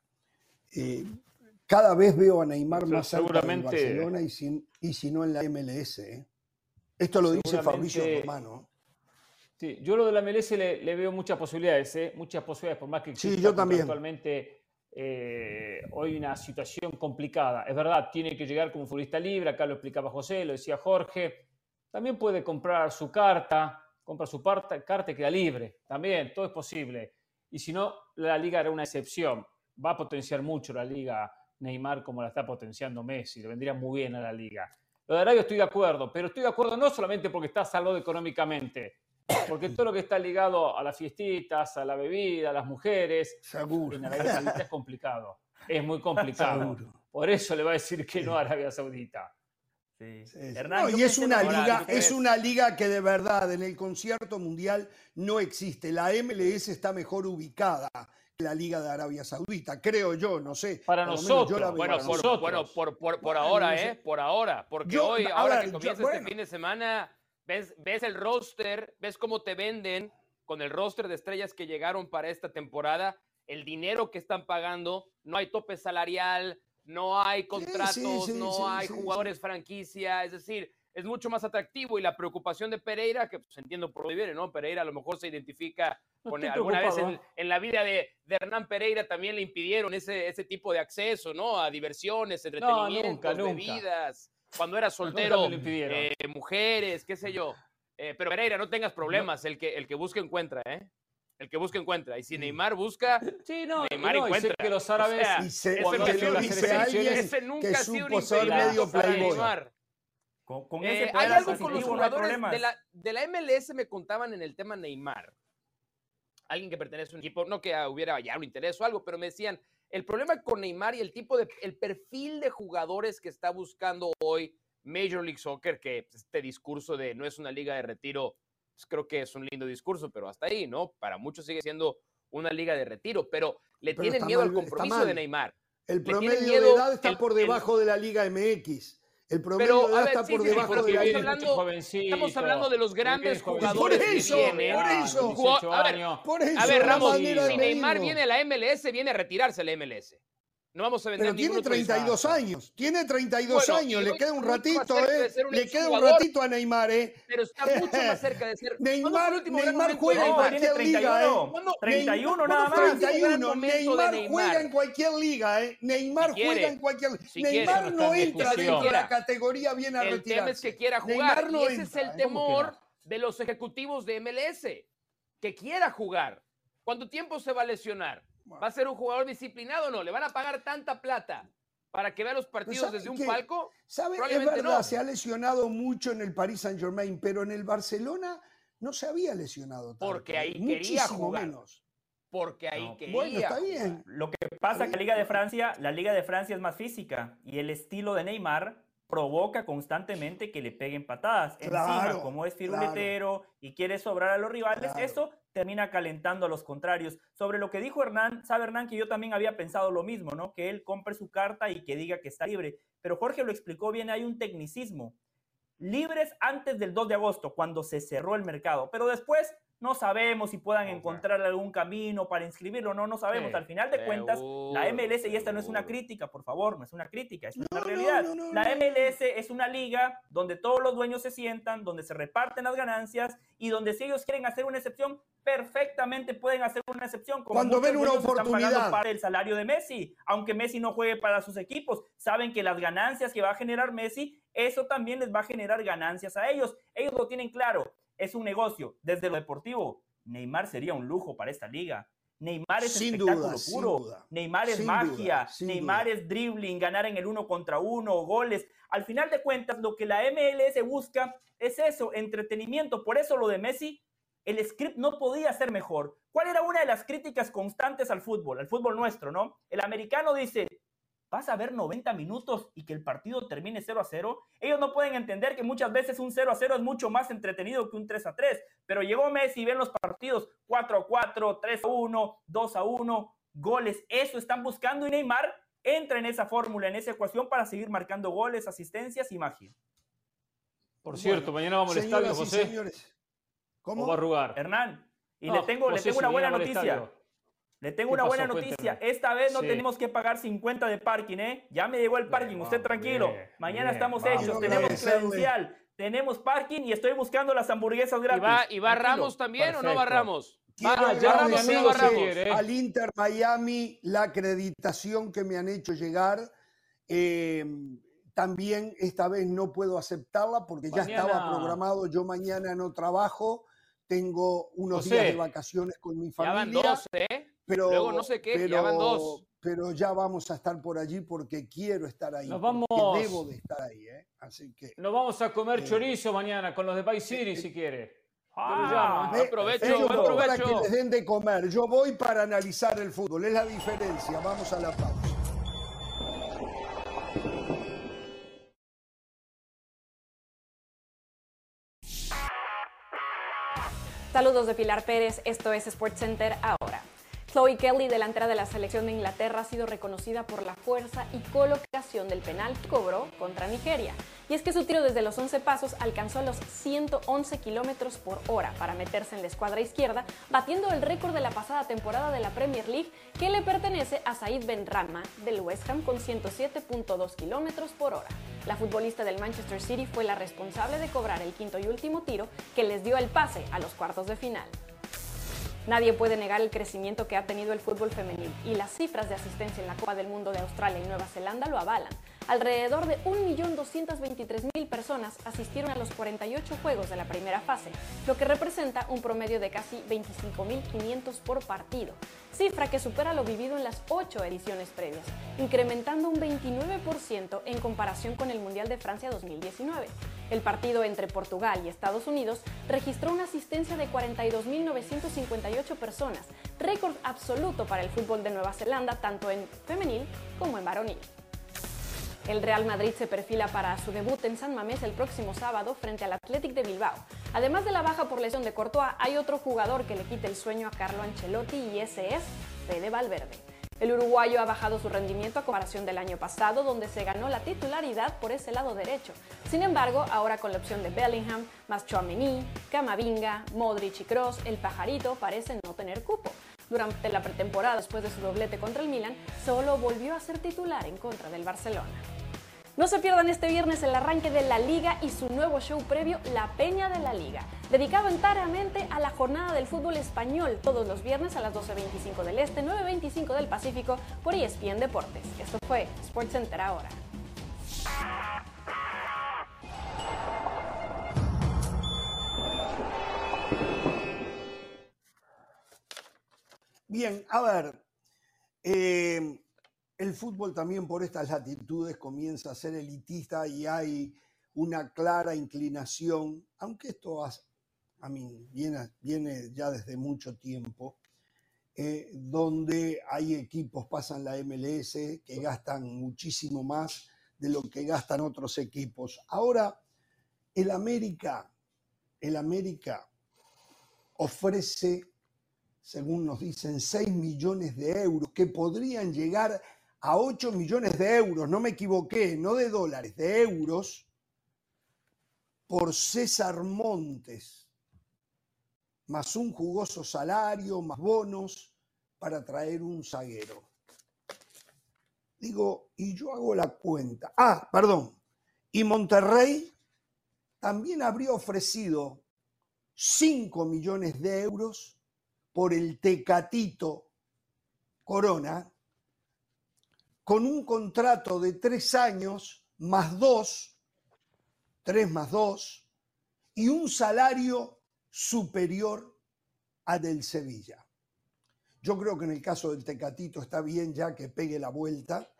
Eh, cada vez veo a Neymar más cerca en
seguramente-
Barcelona y si, y si no en la MLS. Esto lo dice Fabricio
Seguramente-
Romano.
Sí, yo lo de la MLS le, le veo muchas posibilidades, ¿eh? muchas posibilidades, por más que
Sí,
exista
yo también.
actualmente eh, hoy una situación complicada. Es verdad, tiene que llegar como futbolista libre, acá lo explicaba José, lo decía Jorge. También puede comprar su carta, compra su parta- carta y queda libre. También, todo es posible. Y si no, la liga era una excepción. Va a potenciar mucho la liga Neymar como la está potenciando Messi. Le vendría muy bien a la liga. Lo de Arabia estoy de acuerdo, pero estoy de acuerdo no solamente porque está salvado económicamente, porque todo lo que está ligado a las fiestitas, a la bebida, a las mujeres,
Seguro.
en Arabia Saudita es complicado. Es muy complicado.
Seguro.
Por eso le va a decir que no a Arabia Saudita.
Sí.
Sí.
Hernán,
No, y es una liga,
¿qué
es una liga que de verdad en el concierto mundial no existe. La MLS está mejor ubicada que la Liga de Arabia Saudita, creo yo, no sé.
Para nosotros,
yo la veo
Bueno,
así.
por,
nosotros.
bueno, por, por, por
Bueno,
ahora,
no sé.
¿eh? Por ahora. Porque
Yo-
hoy, ahora
ver,
que
yo-
comienza
bueno.
este fin de semana, ves, ves el roster, ves cómo te venden con el roster de estrellas que llegaron para esta temporada, el dinero que están pagando, no hay tope salarial, no hay contratos,
sí,
no
sí,
hay
sí,
jugadores franquicia, es decir, es mucho más atractivo y la preocupación de Pereira, que pues, entiendo por dónde viene, ¿no? Pereira a lo mejor se identifica con alguna vez en, la vida de, de Hernán Pereira también le impidieron ese, ese tipo de acceso, ¿no? A diversiones, entretenimientos,
nunca, nunca.
bebidas. Cuando era soltero, eh, mujeres, qué sé yo. Eh, pero Pereira, no tengas problemas, el, que, el que busca encuentra, ¿eh? El que busca encuentra. Y si Neymar busca,
Sí, no,
Neymar
no, y sé
encuentra.
que los
O
árabes
sea,
Y se-
ese lo dice
alguien
ese nunca
que
ha sido un
ser medio
para
playboy.
Neymar.
Con, con
Eh,
ese
hay
poder
algo con los
no hay
jugadores de la, de la MLS me contaban en el tema Neymar. Alguien que pertenece a un equipo, no que hubiera ya un interés o algo, pero me decían, el problema con Neymar y el tipo de, el perfil de jugadores que está buscando hoy Major League Soccer, que este discurso de no es una liga de retiro, pues creo que es un lindo discurso, pero hasta ahí, ¿no? Para muchos sigue siendo una liga de retiro, pero le
Pero
tienen miedo al
mal,
compromiso de Neymar.
El promedio de edad está
el-
por
el-
debajo de la Liga MX. El promedio
Pero,
de edad
a ver,
está
sí,
por
sí,
debajo de la
estamos hablando- Estamos hablando de los grandes jugadores
Por
que
eso,
vienen.
por eso.
A ver,
Por eso,
A ver, Ramos, si Neymar viene a la MLS, viene a retirarse a la MLS. No vamos a vender
Pero tiene
ningún otro
32
disfraz.
años, tiene 32
Bueno,
años,
y
le queda un ratito, ¿eh?
un
Le queda un ratito a Neymar, ¿eh?
Pero está mucho más cerca de ser. ¿Cuándo fue el
Neymar, Neymar juega
de
en cualquier liga,
31.
¿eh?
¿Cuándo-
31
¿cuándo
nada más.
último gran
31,
momento de
Neymar,
Neymar?
juega en cualquier liga, ¿eh? Neymar
Si
juega en cualquier
si
Neymar
quiere,
no entra dentro de la categoría bien a
El
retirarse.
tema es que quiera jugar.
Neymar no
y ese
entra,
es el
¿eh?
¿Cómo que
temor
no?
de los ejecutivos de MLS. Que quiera jugar. ¿Cuánto tiempo se va a lesionar? ¿Va a ser un jugador disciplinado o no? ¿Le van a pagar tanta plata para que vea los partidos desde un palco?
¿Sabe? Es verdad, se ha lesionado mucho en el Paris Saint Germain, pero en el Barcelona no se había lesionado tanto.
Porque ahí quería jugar. Menos. Porque ahí quería.
Bueno, está bien.
Lo que pasa es que la Liga de Francia, la Liga de Francia es más física y el estilo de Neymar provoca constantemente que le peguen patadas. Encima, como es firuletero y quiere sobrar a los rivales, eso termina calentando a los contrarios. Sobre lo que dijo Hernán, sabe Hernán que yo también había pensado lo mismo, ¿no? Que él compre su carta y que diga que está libre. Pero Jorge lo explicó bien, hay un tecnicismo. Libres antes del 2 de agosto, cuando se cerró el mercado, pero después no sabemos si puedan encontrar algún camino para inscribirlo, no, no sabemos. Al final de cuentas, la MLS, y esta no es una crítica, por favor, no es una crítica, es una realidad. la MLS es una liga donde todos los dueños se sientan, donde se reparten las ganancias y donde si ellos quieren hacer una excepción, perfectamente pueden hacer una excepción.
Como Cuando ven una oportunidad. Están
para el salario de Messi, aunque Messi no juegue para sus equipos, saben que las ganancias que va a generar Messi, eso también les va a generar ganancias a ellos. Ellos lo tienen claro es un negocio. Desde lo deportivo, Neymar sería un lujo para esta liga. Neymar es espectáculo puro. Neymar es magia. Neymar es dribbling, ganar en el uno contra uno, goles. Al final de cuentas, lo que la MLS busca es eso, entretenimiento. Por eso lo de Messi, el script no podía ser mejor. ¿Cuál era una de las críticas constantes al fútbol, al fútbol nuestro, no? El americano dice, vas a ver 90 minutos y que el partido termine 0 a 0. Ellos no pueden entender que muchas veces un 0 a 0 es mucho más entretenido que un 3 a 3. Pero llegó Messi y ven los partidos 4 a 4, 3 a 1, 2 a 1, goles. Eso están buscando y Neymar entra en esa fórmula, en esa ecuación para seguir marcando goles, asistencias y magia.
Por cierto, mañana vamos al estadio, José. Señores. ¿Cómo? va a arrugar?
Hernán, y le tengo, le tengo una buena noticia. Le tengo una buena noticia. Esta vez no tenemos que pagar 50 de parking, ¿eh? Ya me llegó el parking, usted tranquilo. Mañana estamos hechos, tenemos credencial, tenemos parking y estoy buscando las hamburguesas gratis.
¿Y va, Ramos también o no va Ramos?
al Inter Miami la acreditación que me han hecho llegar. Eh, también esta vez no puedo aceptarla porque ya estaba programado. Yo mañana no trabajo, tengo unos días de vacaciones con mi familia.
Ya van dos, ¿eh? Pero, Luego no sé qué, ya van dos.
Pero ya vamos a estar por allí porque quiero estar ahí.
Nos vamos.
Debo de estar ahí, ¿eh? Así que.
Nos vamos a comer eh, chorizo mañana con los de Vice City, si quiere.
Ah, buen provecho, buen provecho.
Para que les den de comer. Yo voy para analizar el fútbol. Es la diferencia. Vamos a la pausa.
Saludos de Pilar Pérez, esto es SportsCenter ahora. Chloe Kelly, delantera de la selección de Inglaterra, ha sido reconocida por la fuerza y colocación del penal que cobró contra Nigeria. Y es que su tiro desde los 11 pasos alcanzó los 111 kilómetros por hora para meterse en la escuadra izquierda, batiendo el récord de la pasada temporada de la Premier League que le pertenece a Said Benrahma del West Ham con 107.2 kilómetros por hora. La futbolista del Manchester City fue la responsable de cobrar el quinto y último tiro que les dio el pase a los cuartos de final. Nadie puede negar el crecimiento que ha tenido el fútbol femenil y las cifras de asistencia en la Copa del Mundo de Australia y Nueva Zelanda lo avalan. Alrededor de 1.223.000 personas asistieron a los 48 juegos de la primera fase, lo que representa un promedio de casi 25.500 por partido, cifra que supera lo vivido en las ocho ediciones previas, incrementando un 29% en comparación con el Mundial de Francia 2019. El partido entre Portugal y Estados Unidos registró una asistencia de 42.958 personas, récord absoluto para el fútbol de Nueva Zelanda tanto en femenil como en varonil. El Real Madrid se perfila para su debut en San Mamés el próximo sábado frente al Athletic de Bilbao. Además de la baja por lesión de Courtois, hay otro jugador que le quita el sueño a Carlo Ancelotti y ese es Fede Valverde. El uruguayo ha bajado su rendimiento a comparación del año pasado, donde se ganó la titularidad por ese lado derecho. Sin embargo, ahora con la opción de Bellingham, más Chouameni, Camavinga, Modric y Kroos, el pajarito parece no tener cupo. Durante la pretemporada, después de su doblete contra el Milan, solo volvió a ser titular en contra del Barcelona. No se pierdan este viernes el arranque de la Liga y su nuevo show previo, La Peña de la Liga, dedicado enteramente a la jornada del fútbol español, todos los viernes a las 12.25 del Este, 9.25 del Pacífico, por ESPN Deportes. Esto fue SportsCenter ahora.
Bien, a ver, Eh, el fútbol también por estas latitudes comienza a ser elitista y hay una clara inclinación, aunque esto a mí viene, viene ya desde mucho tiempo, eh, donde hay equipos, pasan la MLS, que gastan muchísimo más de lo que gastan otros equipos. Ahora, el América, el América ofrece, según nos dicen, 6 millones de euros que podrían llegar a 8 millones de euros, no me equivoqué, no de dólares, de euros, por César Montes, más un jugoso salario, más bonos para traer un zaguero. Digo, y yo hago la cuenta. Ah, perdón. Y Monterrey también habría ofrecido 5 millones de euros por el Tecatito Corona, con un contrato de tres años más dos, tres más dos, y un salario superior a del Sevilla. Yo creo que en el caso del Tecatito está bien ya que pegue la vuelta,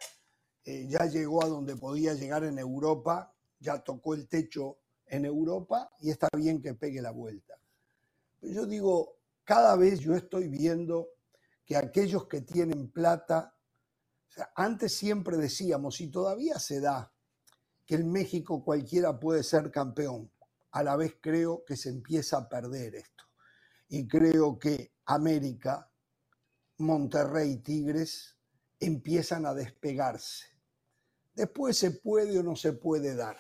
eh, ya llegó a donde podía llegar en Europa, ya tocó el techo en Europa y está bien que pegue la vuelta. Pero yo digo, cada vez yo estoy viendo que aquellos que tienen plata, antes siempre decíamos, y todavía se da, que en México cualquiera puede ser campeón. A la vez creo que se empieza a perder esto. Y creo que América, Monterrey, Tigres empiezan a despegarse. Después se puede o no se puede dar.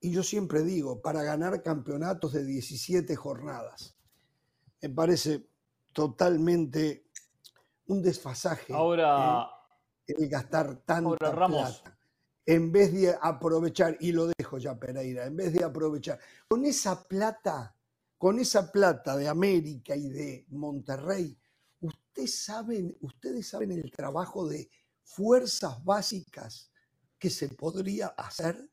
Y yo siempre digo, para ganar campeonatos de 17 jornadas, me parece totalmente un desfasaje
ahora,
el, gastar tanta plata. En vez de aprovechar, y lo dejo ya Pereira, en vez de aprovechar, con esa plata, con esa plata de América y de Monterrey, ustedes saben, ustedes saben el trabajo de fuerzas básicas que se podría hacer.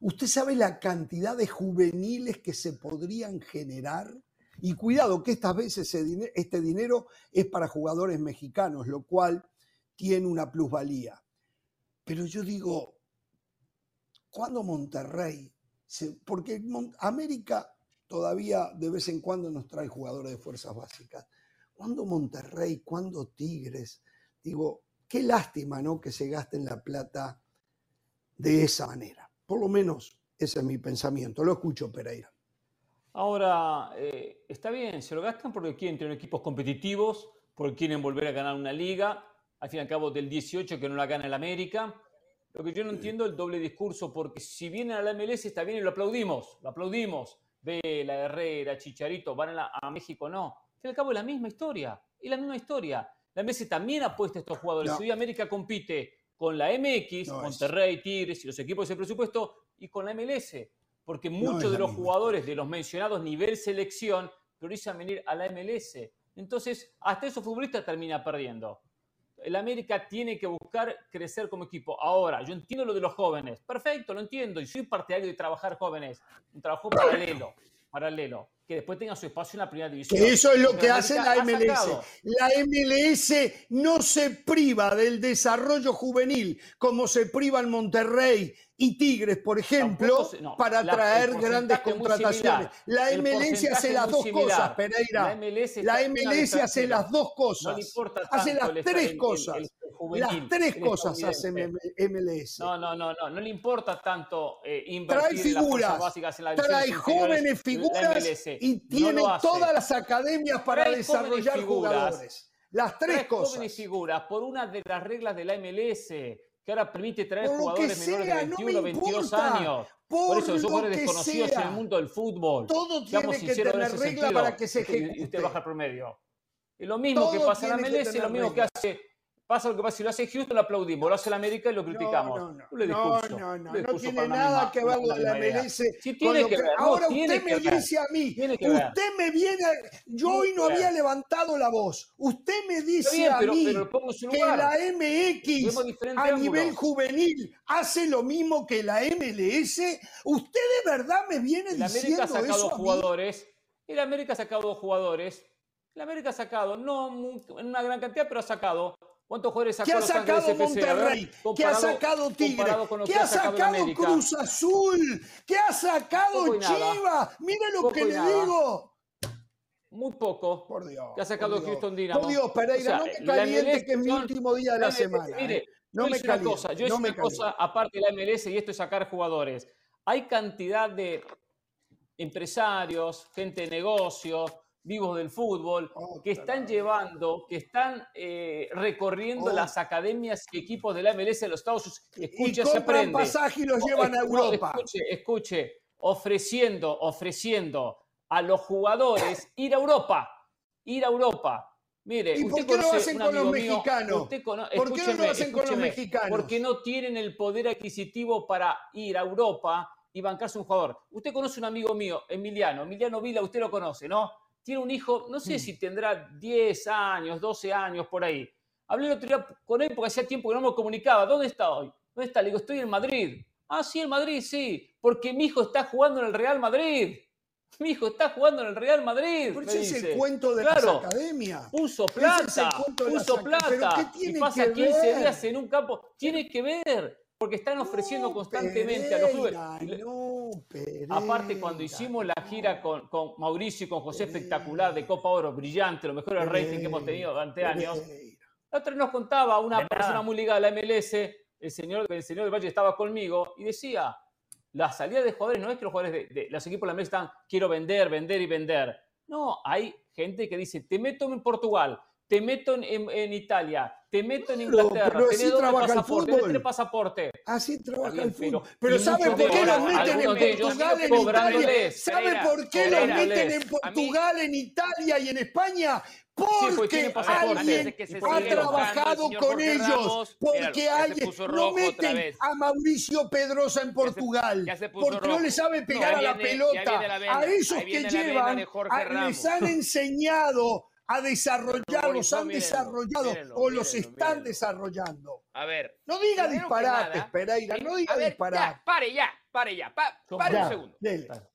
¿Usted sabe la cantidad de juveniles que se podrían generar? Y cuidado que estas veces este dinero es para jugadores mexicanos, lo cual tiene una plusvalía. Pero yo digo, ¿cuándo Monterrey? porque América todavía de vez en cuando nos trae jugadores de fuerzas básicas. ¿Cuándo Monterrey? ¿Cuándo Tigres? Digo, qué lástima, ¿no? Que se gasten la plata de esa manera. Por lo menos ese es mi pensamiento. Lo escucho, Pereira.
Ahora, eh, está bien, se lo gastan porque quieren tener equipos competitivos, porque quieren volver a ganar una liga, al fin y al cabo del 18 que no la gana el América. Lo que yo no entiendo es el doble discurso, porque si vienen a la MLS está bien y lo aplaudimos, lo aplaudimos. Ve la Herrera, Chicharito, van a, México, no. Al fin y al cabo es la misma historia, es la misma historia. La MLS también apuesta a estos jugadores. Si América compite con la MX, Monterrey, Tigres y los equipos de ese presupuesto, y con la MLS, porque muchos de los jugadores de los mencionados nivel selección priorizan venir a la MLS. Entonces, hasta esos futbolistas termina perdiendo. El América tiene que buscar crecer como equipo. Ahora, yo entiendo lo de los jóvenes. Perfecto, lo entiendo. Y soy partidario de trabajar jóvenes. Un trabajo paralelo. Paralelo que después tenga su espacio en la primera división.
eso es lo que hace la MLS. La MLS no se priva del desarrollo juvenil como se priva el Monterrey y Tigres, por ejemplo, para atraer grandes contrataciones. La MLS hace las dos cosas, Pereira. La MLS, hace las dos cosas. hace las tres cosas. Las tres cosas hace MLS.
No, no, no, no. No le importa tanto eh, invertir trae en las básicas en la
Trae jóvenes figuras y tiene todas las academias para desarrollar jugadores. Las tres, cosas. jóvenes
figuras por una de las reglas de la MLS que ahora permite traer jugadores menores de 21 o 22 años. Por, eso son jugadores desconocidos en el mundo del fútbol.
Todo tiene que tener reglas para que se ejecute.
Y usted baja el promedio. Y lo mismo que pasa en la MLS, lo mismo que hace Pasa lo que pasa, si lo hace Houston lo aplaudimos, lo hace la América y lo criticamos.
No, no, no. no, no, no, tiene nada que ver con la MLS. Sí tiene que, ver. Ahora usted me dice a mí, usted me viene, yo hoy no había levantado la voz. Usted me dice a mí que la MX a nivel juvenil hace lo mismo que la MLS. Usted de verdad me viene diciendo eso. La América ha sacado
jugadores. El América ha sacado jugadores. La América ha sacado, no en una gran cantidad, pero ha sacado ¿Cuántos jugadores
sacó ¿Qué ha sacado Monterrey? ¿Qué ha sacado Tigre? ¿Qué ha sacado Cruz Azul? ¿Qué ha sacado Chivas? Mire lo que le digo.
Muy poco.
Por Dios.
¿Qué ha sacado Houston Dynamo?
Por Dios, Pereira, no me caliente que es mi último día de la semana.
Mire, ¿eh? no me una cosa, yo no una cosa aparte de la MLS y esto es sacar jugadores. Hay cantidad de empresarios, gente de negocios, vivos del fútbol, oh, que están llevando, que están eh, recorriendo oh. las academias y equipos de la MLS de los Estados Unidos. Escuche, y se aprende.
pasaje y los llevan a Europa.
escuche, escuche, ofreciendo, ofreciendo a los jugadores ir a Europa, ir a Europa. Mire,
¿Y por qué lo hacen con los mexicanos? ¿Por qué no lo hacen con los mexicanos?
Porque no tienen el poder adquisitivo para ir a Europa y bancarse un jugador. Usted conoce un amigo mío, Emiliano, Emiliano Vila, usted lo conoce, ¿no? Tiene un hijo, no sé mm. si tendrá 10 años, 12 años por ahí. Hablé el otro día con él porque hacía tiempo que no me comunicaba. ¿Dónde está hoy? ¿Dónde está? Le digo, estoy en Madrid. Ah, sí, en Madrid, sí. Porque mi hijo está jugando en el Real Madrid. Mi hijo está jugando en el Real Madrid.
Por es el cuento de claro, la academia.
Puso plata, puso plata. y pasa 15 días en un campo. Tiene que ver porque están ofreciendo constantemente a los clubes. Aparte, cuando hicimos la gira con, Mauricio y con José Espectacular de Copa Oro, brillante, lo mejor rating que hemos tenido durante años, la otra nos contaba una persona muy ligada a la MLS, el señor, el señor del Valle estaba conmigo y decía, la salida de jugadores no es que los jugadores de, los equipos de la MLS están, quiero vender, vender y vender. No, hay gente que dice, te meto en Portugal, te meto en, Italia, te meto en Inglaterra, pero, pero tenés pasaporte, tenés pasaporte.
Así trabaja el fútbol. Pero, ¿sabe por qué los meten en Portugal, en Italia? ¿Sabe por qué los meten en Portugal, en Italia y en España? Porque alguien ha trabajado con ellos. Porque alguien no meten a Mauricio Pedrosa en Portugal. Porque no le sabe pegar a la pelota. A esos que llevan, les han enseñado a desarrollar, los han desarrollado o los están desarrollando.
A ver.
No diga disparates, Pereira, no diga disparates.
pare ya, pare ya, pare un segundo.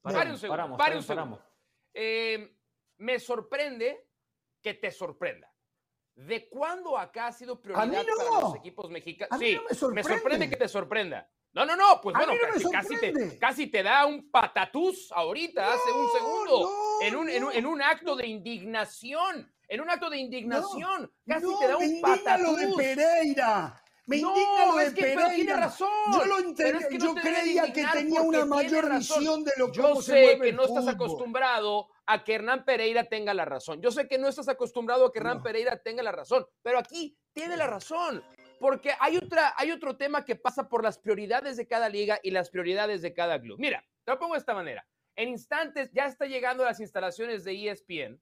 pare un segundo, pare un segundo. Eh, me sorprende que te sorprenda. ¿De cuándo acá ha sido prioridad para los equipos mexicanos? Sí, me, sorprende. que te sorprenda. No, no, no, pues bueno, casi, te, casi, te, da un patatús ahorita, hace un segundo, en, un, en, un, acto de indignación, en un acto de indignación, casi te da un patatús.
lo de Pereira. Me indigna lo de Pereira. tiene razón. Yo, lo yo creía que tenía una mayor visión de lo que
Yo sé que no estás acostumbrado a que Hernán Pereira tenga la razón. Yo sé que no estás acostumbrado a que Hernán Pereira tenga la razón, pero aquí tiene la razón. Porque hay, otra, hay otro tema que pasa por las prioridades de cada liga y las prioridades de cada club. Mira, te lo pongo de esta manera. En instantes ya está llegando a las instalaciones de ESPN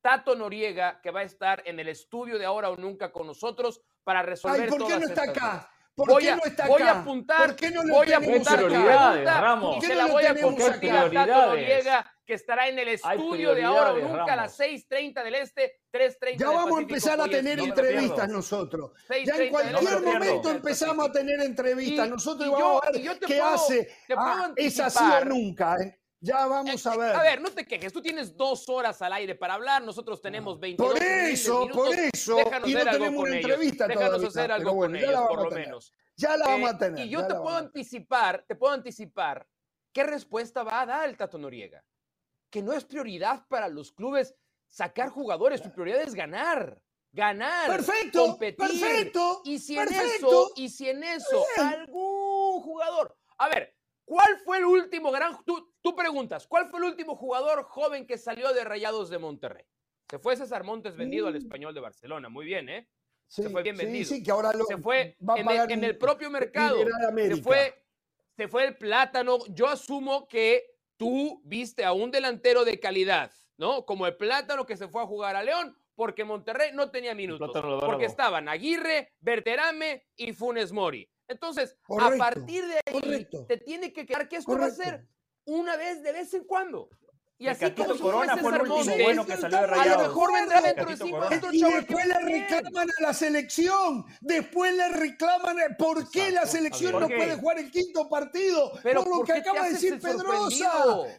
Tato Noriega, que va a estar en el estudio de ahora o nunca con nosotros para resolver
Ay, ¿por
qué
no está acá? ¿Por qué no está acá?
Voy a apuntar, ¿Por qué no lo voy a apuntar
Ramos.
y se la voy a apuntar a Noriega, que estará en el estudio de ahora o nunca a las 6.30 del Este, 3.30
Ya vamos a empezar a tener entrevistas nosotros. Ya en cualquier momento empezamos a tener entrevistas. Nosotros vamos a ver qué hace. Ah, es así o nunca, ¿eh? Ya vamos a ver.
A ver, no te quejes. Tú tienes dos horas al aire para hablar. Nosotros tenemos 22
Por eso, por eso.
Déjanos y no tenemos una entrevista Déjanos hacer algo con ellos, por lo menos.
Ya la vamos a eh, tener.
Y yo te puedo anticipar, te puedo anticipar qué respuesta va a dar el Tato Noriega. Que no es prioridad para los clubes sacar jugadores. Su prioridad es ganar. Ganar.
Perfecto.
Competir.
Perfecto.
Y si en eso, y si en eso, algún jugador. A ver, ¿cuál fue el último gran. Tú preguntas, ¿cuál fue el último jugador joven que salió de Rayados de Monterrey? Se fue César Montes vendido al mm. español de Barcelona. Muy bien, ¿eh? se fue bien vendido.
Sí, que ahora lo
se fue en, el, propio mercado. Se fue, se fue el plátano. Yo asumo que tú viste a un delantero de calidad, ¿no? Como el plátano que se fue a jugar a León, porque Monterrey no tenía minutos. Porque estaban Aguirre, Berterame y Funes Mori. Entonces, a partir de ahí, te tiene que quedar que esto va a ser una vez de vez en cuando. Y así como
Corona fue el último bueno que salió de
A lo mejor vendrá dentro de cinco
Y después le reclaman a la selección. Después le reclaman. ¿Por qué la selección no puede jugar el quinto partido? Pero por lo que acaba de decir Pedrosa.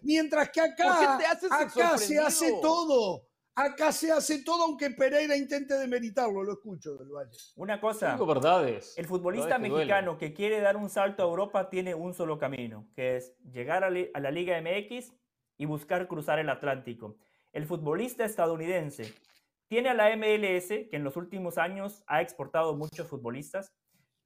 Mientras que acá, acá se hace todo. Acá se hace todo aunque Pereira intente demeritarlo, lo escucho del Valle.
Una cosa,
verdades.
el futbolista mexicano que quiere dar un salto a Europa tiene un solo camino, que es llegar a, a la Liga MX y buscar cruzar el Atlántico. El futbolista estadounidense tiene a la MLS, que en los últimos años ha exportado muchos futbolistas,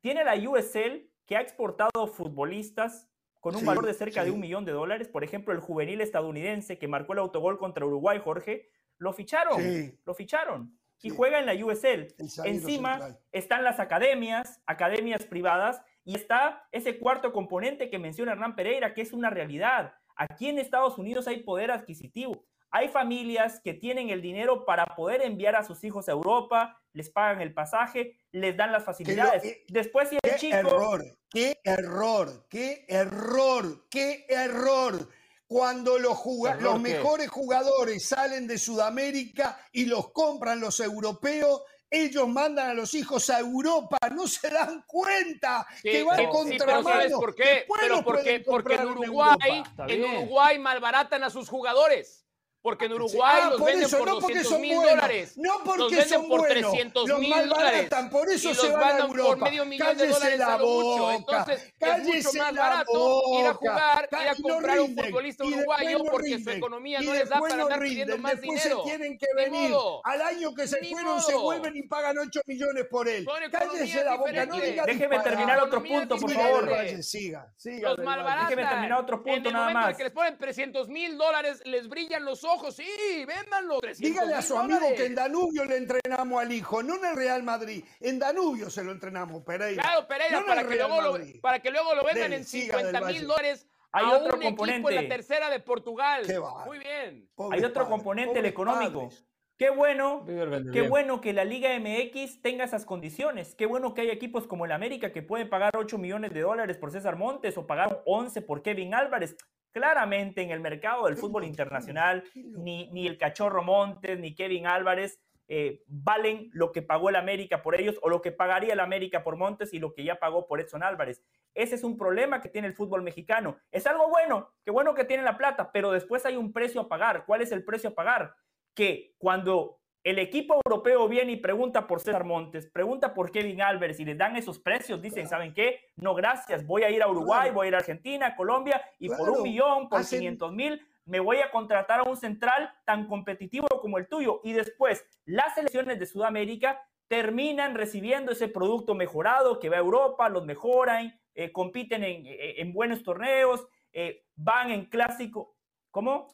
tiene a la USL, que ha exportado futbolistas con un valor de cerca de un millón de dólares. Por ejemplo, el juvenil estadounidense que marcó el autogol contra Uruguay, Jorge, lo ficharon, lo ficharon y juega en la USL. Encima están las academias, academias privadas, y está ese cuarto componente que menciona Hernán Pereira, que es una realidad. Aquí en Estados Unidos hay poder adquisitivo. Hay familias que tienen el dinero para poder enviar a sus hijos a Europa, les pagan el pasaje, les dan las facilidades.
Eh,
Después, si el
qué
chico.
Error, qué error, qué error, qué error. Cuando los, los mejores jugadores salen de Sudamérica y los compran los europeos, ellos mandan a los hijos a Europa, no se dan cuenta que van sí, contra
¿sabes por qué? Pero porque, porque en Uruguay, en Uruguay malbaratan a sus jugadores. Porque en Uruguay
ah,
los
por
venden
eso,
por
no porque
200
son
mil
buenos,
dólares.
No porque
los venden
son
por
buenos.
300
los
mil dólares.
malbaratan, por eso
y
se van a Europa.
por medio millón de
Cállese
dólares
la
a lo mucho.
boca.
Entonces
Cállese
es mucho más
la
barato ir a
boca.
jugar, ir a
no
comprar un futbolista uruguayo
no
porque su economía no les da para andar pidiendo más
después
dinero.
se tienen que
Ni
venir.
modo.
Al año que se fueron se vuelven y pagan 8 millones por él. Cállese la boca, no
diferentes.
diga
Déjeme terminar otro punto, por favor.
Siga, siga
Los malbaratan.
Déjeme terminar otro punto nada más.
que les ponen 300 mil dólares, les brillan los ojos. Sí, véndanlo. 300
Dígale a su amigo
dólares.
que en Danubio le entrenamos al hijo, no en el Real Madrid. En Danubio se lo entrenamos, Pereira.
Claro, Pereira,
No
para que, luego lo,
Madrid.
para que luego lo vendan
Dele,
en
siga del
50 mil dólares
Hay
a
otro
un equipo en
componente.
la tercera de Portugal. Muy bien.
Hay otro componente, el económico.
padres.
Qué bueno, qué bueno que la Liga MX tenga esas condiciones. Qué bueno que hay equipos como el América que pueden pagar 8 millones de dólares por César Montes o pagar 11 por Kevin Álvarez. Claramente en el mercado del fútbol internacional, ni, ni el Cachorro Montes, ni Kevin Álvarez eh, valen lo que pagó el América por ellos o lo que pagaría el América por Montes y lo que ya pagó por Edson Álvarez. Ese es un problema que tiene el fútbol mexicano. Es algo bueno, qué bueno que tiene la plata, pero después hay un precio a pagar. ¿Cuál es el precio a pagar? Que cuando el equipo europeo viene y pregunta por César Montes, pregunta por Kevin Álvarez y les dan esos precios, dicen, ¿saben qué? No, gracias, voy a ir a Uruguay, voy a ir a Argentina, Colombia y por un millón, por
Hacen-
500 mil, me voy a contratar a un central tan competitivo como el tuyo. Y después, las selecciones de Sudamérica terminan recibiendo ese producto mejorado que va a Europa, los mejoran, eh, compiten en, eh, en buenos torneos, eh, van en clásico. ¿Cómo?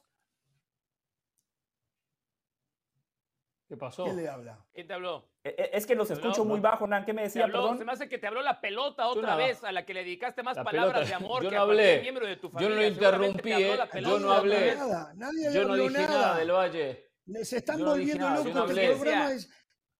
¿Qué pasó?
¿Quién le habla?
¿Quién te habló?
Eh, eh, Es que los
No,
escucho muy bajo, Nan. ¿Qué me
Te
decía,
habló,
perdón?
se me hace que te habló la pelota otra
no.
vez, a la que le dedicaste más
La
palabras
pelota.
de amor
Yo
que
no
a
hablé.
miembro de tu
Yo no
familia.
lo
te
interrumpí, ¿eh? Yo no hablé.
Nada, nadie
Yo no
habló
dije
nada.
nada del Valle.
Se están
Yo
volviendo locos.
no
este
hablé.
programa es.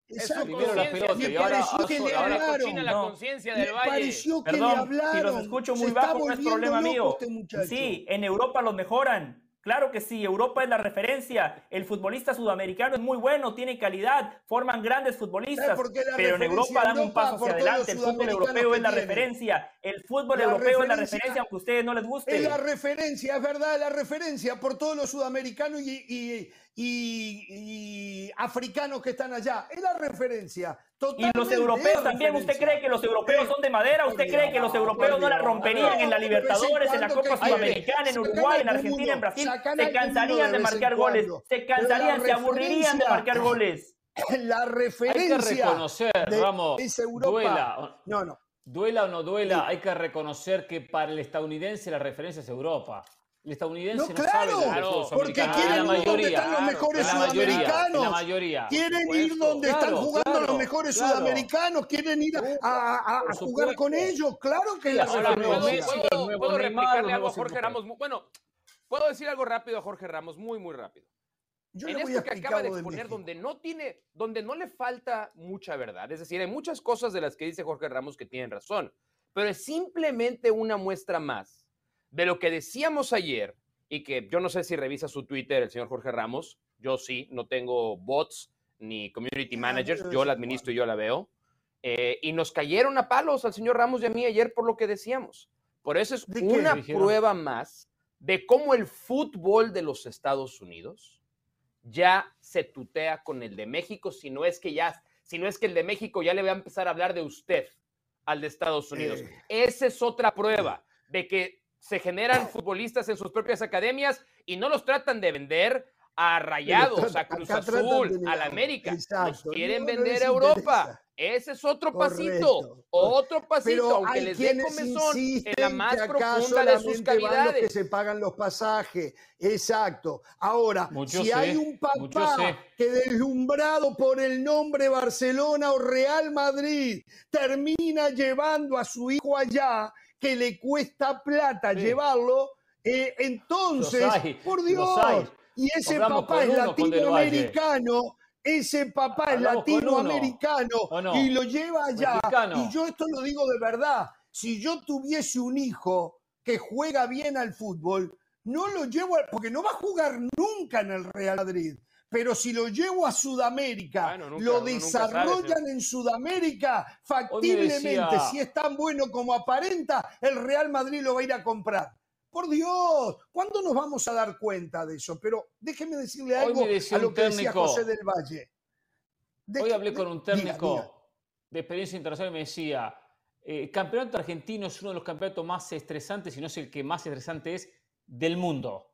Es
Exacto.
la pelota
Me pareció que le hablaron.
la conciencia
Me
del Valle.
pareció que le hablaron.
si los escucho muy bajo no es problema mío.
este.
Sí, en Europa los mejoran. Claro que sí, Europa es la referencia. El futbolista sudamericano es muy bueno, tiene calidad, forman grandes futbolistas.
¿Sabes por qué la
Pero en Europa dan un paso hacia adelante. El fútbol europeo es la referencia. El fútbol
La
europeo es la
referencia-
referencia, aunque a ustedes no les guste.
Es la referencia, es verdad, la referencia por todos los sudamericanos y, y- y- y africanos que están allá. Es la referencia.
Y
Totalmente
los
es
europeos también, ¿usted
referencia.
cree que los europeos son de madera? ¿Usted cree que los europeos no la romperían en la Libertadores, en la Copa Sudamericana, en Uruguay, en Argentina, en Brasil? Se cansarían
de
marcar goles, se cansarían, se aburrirían de
referencia-
marcar goles.
La
Hay que
referencia
reconocer,
de
Ramos, duela,
No, no.
duela o no duela, hay que reconocer que para el estadounidense la referencia es Europa. El estadounidense
No,
no,
claro,
sabe
porque quieren ir donde están los mejores
en la mayoría,
sudamericanos.
la mayoría.
Quieren ir donde están jugando
claro,
los mejores
claro.
sudamericanos, quieren ir a, jugar con ellos. Claro que la
Ahora,
¿puedo, puedo- replicarle algo a Jorge. Ramos? Bueno, puedo decir algo rápido a Jorge Ramos, muy, muy rápido.
Yo
en esto que acaba de exponer, donde no tiene, donde no le falta mucha verdad. Es decir, hay muchas cosas de las que dice Jorge Ramos que tienen razón, pero es simplemente una muestra más de lo que decíamos ayer y que yo no sé si revisa su Twitter el señor Jorge Ramos. Yo sí, no tengo bots ni community
Ah,
managers, yo la administro y yo la veo. Eh, y nos cayeron a palos al señor Ramos y a mí ayer por lo que decíamos. Por eso es una prueba más de cómo el fútbol de los Estados Unidos ya se tutea con el de México, si no es que ya, si no es que el de México ya le va a empezar a hablar de usted al de Estados Unidos. Eh. Esa es otra prueba de que se generan futbolistas en sus propias academias y no los tratan de vender a Rayados, a Cruz Azul, a la América. Los quieren vender a Europa. Ese es otro pasito, otro pasito, aunque les dé comezón en la más profunda de sus cavidades.
Que se pagan los pasajes, exacto. Ahora, si hay un papá que deslumbrado por el nombre Barcelona o Real Madrid termina llevando a su hijo allá, que le cuesta plata llevarlo, eh, entonces, por Dios, y ese papá es latinoamericano ese papá es latinoamericano y lo lleva allá. Y yo esto lo digo de verdad. Si yo tuviese un hijo que juega bien al fútbol, no lo llevo, porque no va a jugar nunca en el Real Madrid. Pero si lo llevo a Sudamérica, lo desarrollan en Sudamérica factiblemente, si es tan bueno como aparenta, el Real Madrid lo va a ir a comprar. Por Dios, ¿cuándo nos vamos a dar cuenta de eso? Pero déjeme decirle algo a lo que decía José del Valle.
hoy hablé con un técnico de experiencia internacional y me decía, el eh, campeonato argentino es uno de los campeonatos más estresantes, si no es el que más estresante es, del mundo,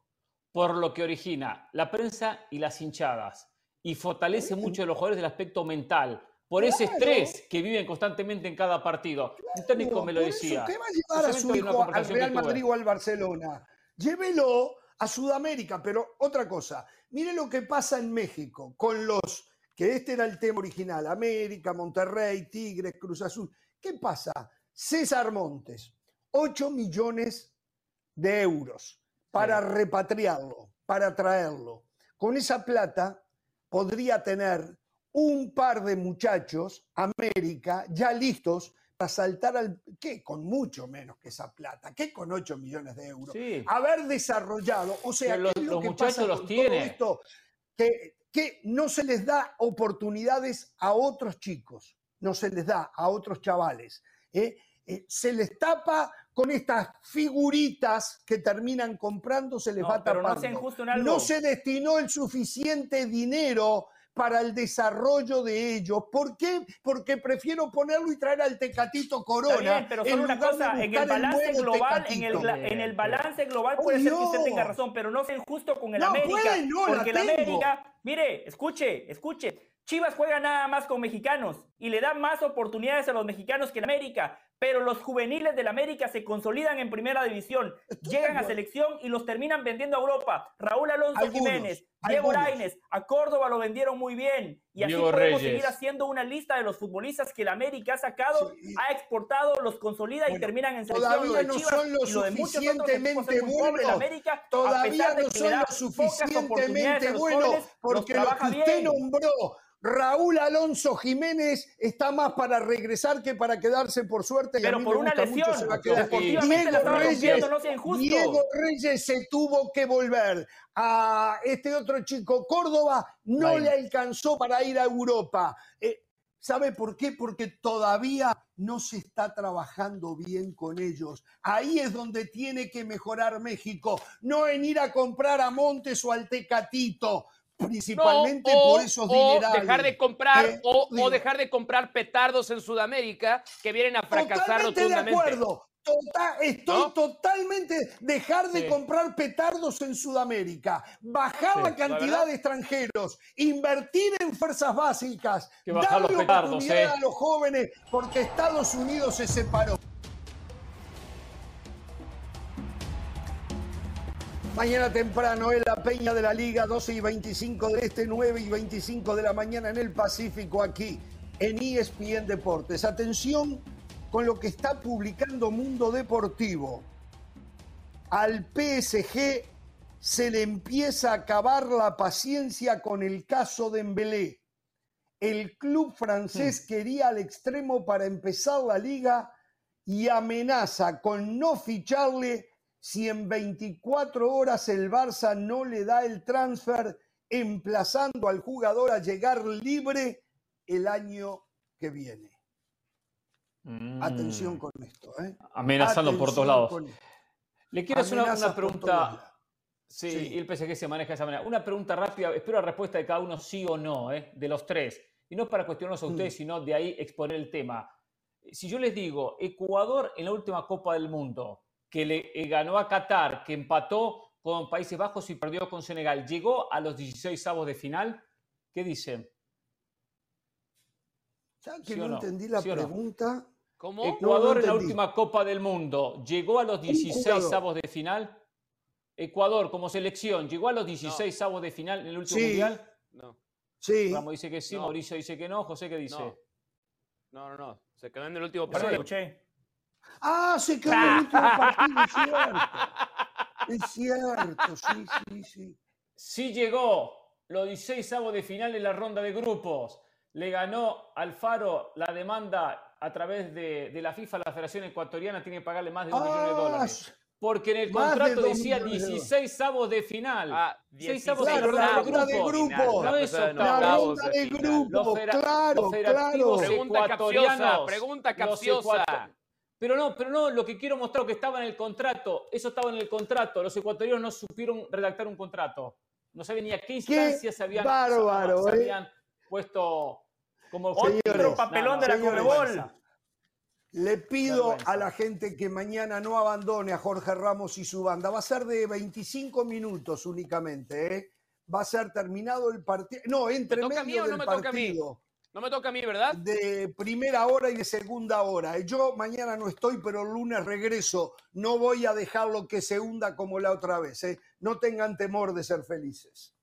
por lo que origina la prensa y las hinchadas, y fortalece mucho a los jugadores del aspecto mental, por ese estrés que viven constantemente en cada partido. Un técnico me lo decía.
¿Qué va a llevar a su hijo al Real Madrid o al Barcelona? Llévelo a Sudamérica, pero otra cosa. Mire lo que pasa en México con los, que este era el tema original, América, Monterrey, Tigres, Cruz Azul. ¿Qué pasa? César Montes, 8 millones de euros para repatriarlo, para traerlo. Con esa plata podría tener un par de muchachos, América, ya listos para saltar al... ¿Qué? Con mucho menos que esa plata. ¿Qué con 8 millones de euros? Haber desarrollado, o sea,
los, muchachos los.
Esto? Que, que no se les da oportunidades a otros chicos, no se les da a otros chavales. ¿eh? Eh, se les tapa con estas figuritas que terminan comprando, se les va tapando. No, no se destinó el suficiente dinero para el desarrollo de ellos. ¿Por qué? Porque prefiero ponerlo y traer al Tecatito Corona.
pero solo una cosa, en el balance global, en el, balance global puede ser que usted tenga razón, pero no sea injusto con el América. porque el América, mire, escuche, escuche. Chivas juega nada más con mexicanos y le da más oportunidades a los mexicanos que en América pero los juveniles del América se consolidan en primera división, llegan a selección y los terminan vendiendo a Europa. Raúl Alonso Jiménez, Diego Lainez, a Córdoba lo vendieron muy bien. Y así podemos seguir haciendo una lista de los futbolistas que el América ha sacado, ha exportado, los consolida y terminan en selección.
Todavía no son lo suficientemente buenos. Todavía no son lo suficientemente buenos porque lo que usted nombró Raúl Alonso Jiménez está más para regresar que para quedarse por suerte.
Pero por una lesión. Se va a quedar.
Diego, Reyes, Diego Reyes se tuvo que volver. A este otro chico, Córdoba, no le alcanzó para ir a Europa. Eh, ¿Sabe por qué? Porque todavía no se está trabajando bien con ellos. Ahí es donde tiene que mejorar México, no en ir a comprar a Montes o al Tecatito principalmente por esos dinerales.
dejar de comprar o, dejar de comprar petardos en Sudamérica que vienen a fracasar
totalmente de acuerdo. Tota, estoy totalmente dejar de comprar petardos en Sudamérica, bajar la cantidad de extranjeros, invertir en fuerzas básicas, darle oportunidad ¿eh? a los jóvenes, porque Estados Unidos se separó. Mañana temprano en la Peña de la Liga, 12 y 25 de este, 9 y 25 de la mañana en el Pacífico, aquí en ESPN Deportes. Atención con lo que está publicando Mundo Deportivo. Al PSG se le empieza a acabar la paciencia con el caso de Embelé. El club francés quería al extremo para empezar la liga y amenaza con no ficharle si en 24 horas el Barça no le da el transfer, emplazando al jugador a llegar libre el año que viene. Mm. Atención con esto. ¿eh?
Amenazando por todos lados. Le quiero hacer una, pregunta. Sí, y el PSG se maneja de esa manera. Una pregunta rápida, espero la respuesta de cada uno sí o no, ¿eh? de los tres. Y no para cuestionarlos a ustedes, mm. sino de ahí exponer el tema. Si yo les digo, Ecuador en la última Copa del Mundo, que le eh, ganó a Qatar, que empató con Países Bajos y perdió con Senegal, llegó a los 16 avos de final, ¿qué dicen?
¿Sabes que no, entendí la pregunta?
¿Cómo? Ecuador en la última Copa del Mundo, ¿llegó a los 16 avos de final? Ecuador como selección, ¿llegó a los 16 avos de final en el último mundial?
No.
Sí. Ramos dice que sí, Mauricio dice que no, José ¿qué dice?
No, no, no. Se quedó en el último partido.
Ah, se quedó en el último partido, es cierto. Es cierto, sí, sí, sí.
Sí llegó los 16 avos de final en la ronda de grupos. Le ganó Alfaro la demanda a través de, la FIFA, la Federación Ecuatoriana tiene que pagarle más de un millón de ah, dólares. Porque en el contrato decía 16 avos de final. Ah, 16 avos
de, final. La ronda de grupo.
No es
La ronda de grupo, claro, claro.
Pregunta capciosa, pregunta capciosa.
Pero no, pero no, lo que quiero mostrar que estaba en el contrato, eso estaba en el contrato. Los ecuatorianos no supieron redactar un contrato. No sabían ni a qué instancias se habían,
bárbaro,
se habían ¿eh? puesto como
otro papelón de la Conmebol.
Le pido a la gente que mañana no abandone a Jorge Ramos y su banda. Va a ser de 25 minutos únicamente, ¿eh? Va a ser terminado el partido. No, entre medio mí o
no me Toca a mí? ¿verdad?
De primera hora y de segunda hora. Yo mañana no estoy, pero el lunes regreso. No voy a dejarlo que se hunda como la otra vez. ¿eh? No tengan temor de ser felices.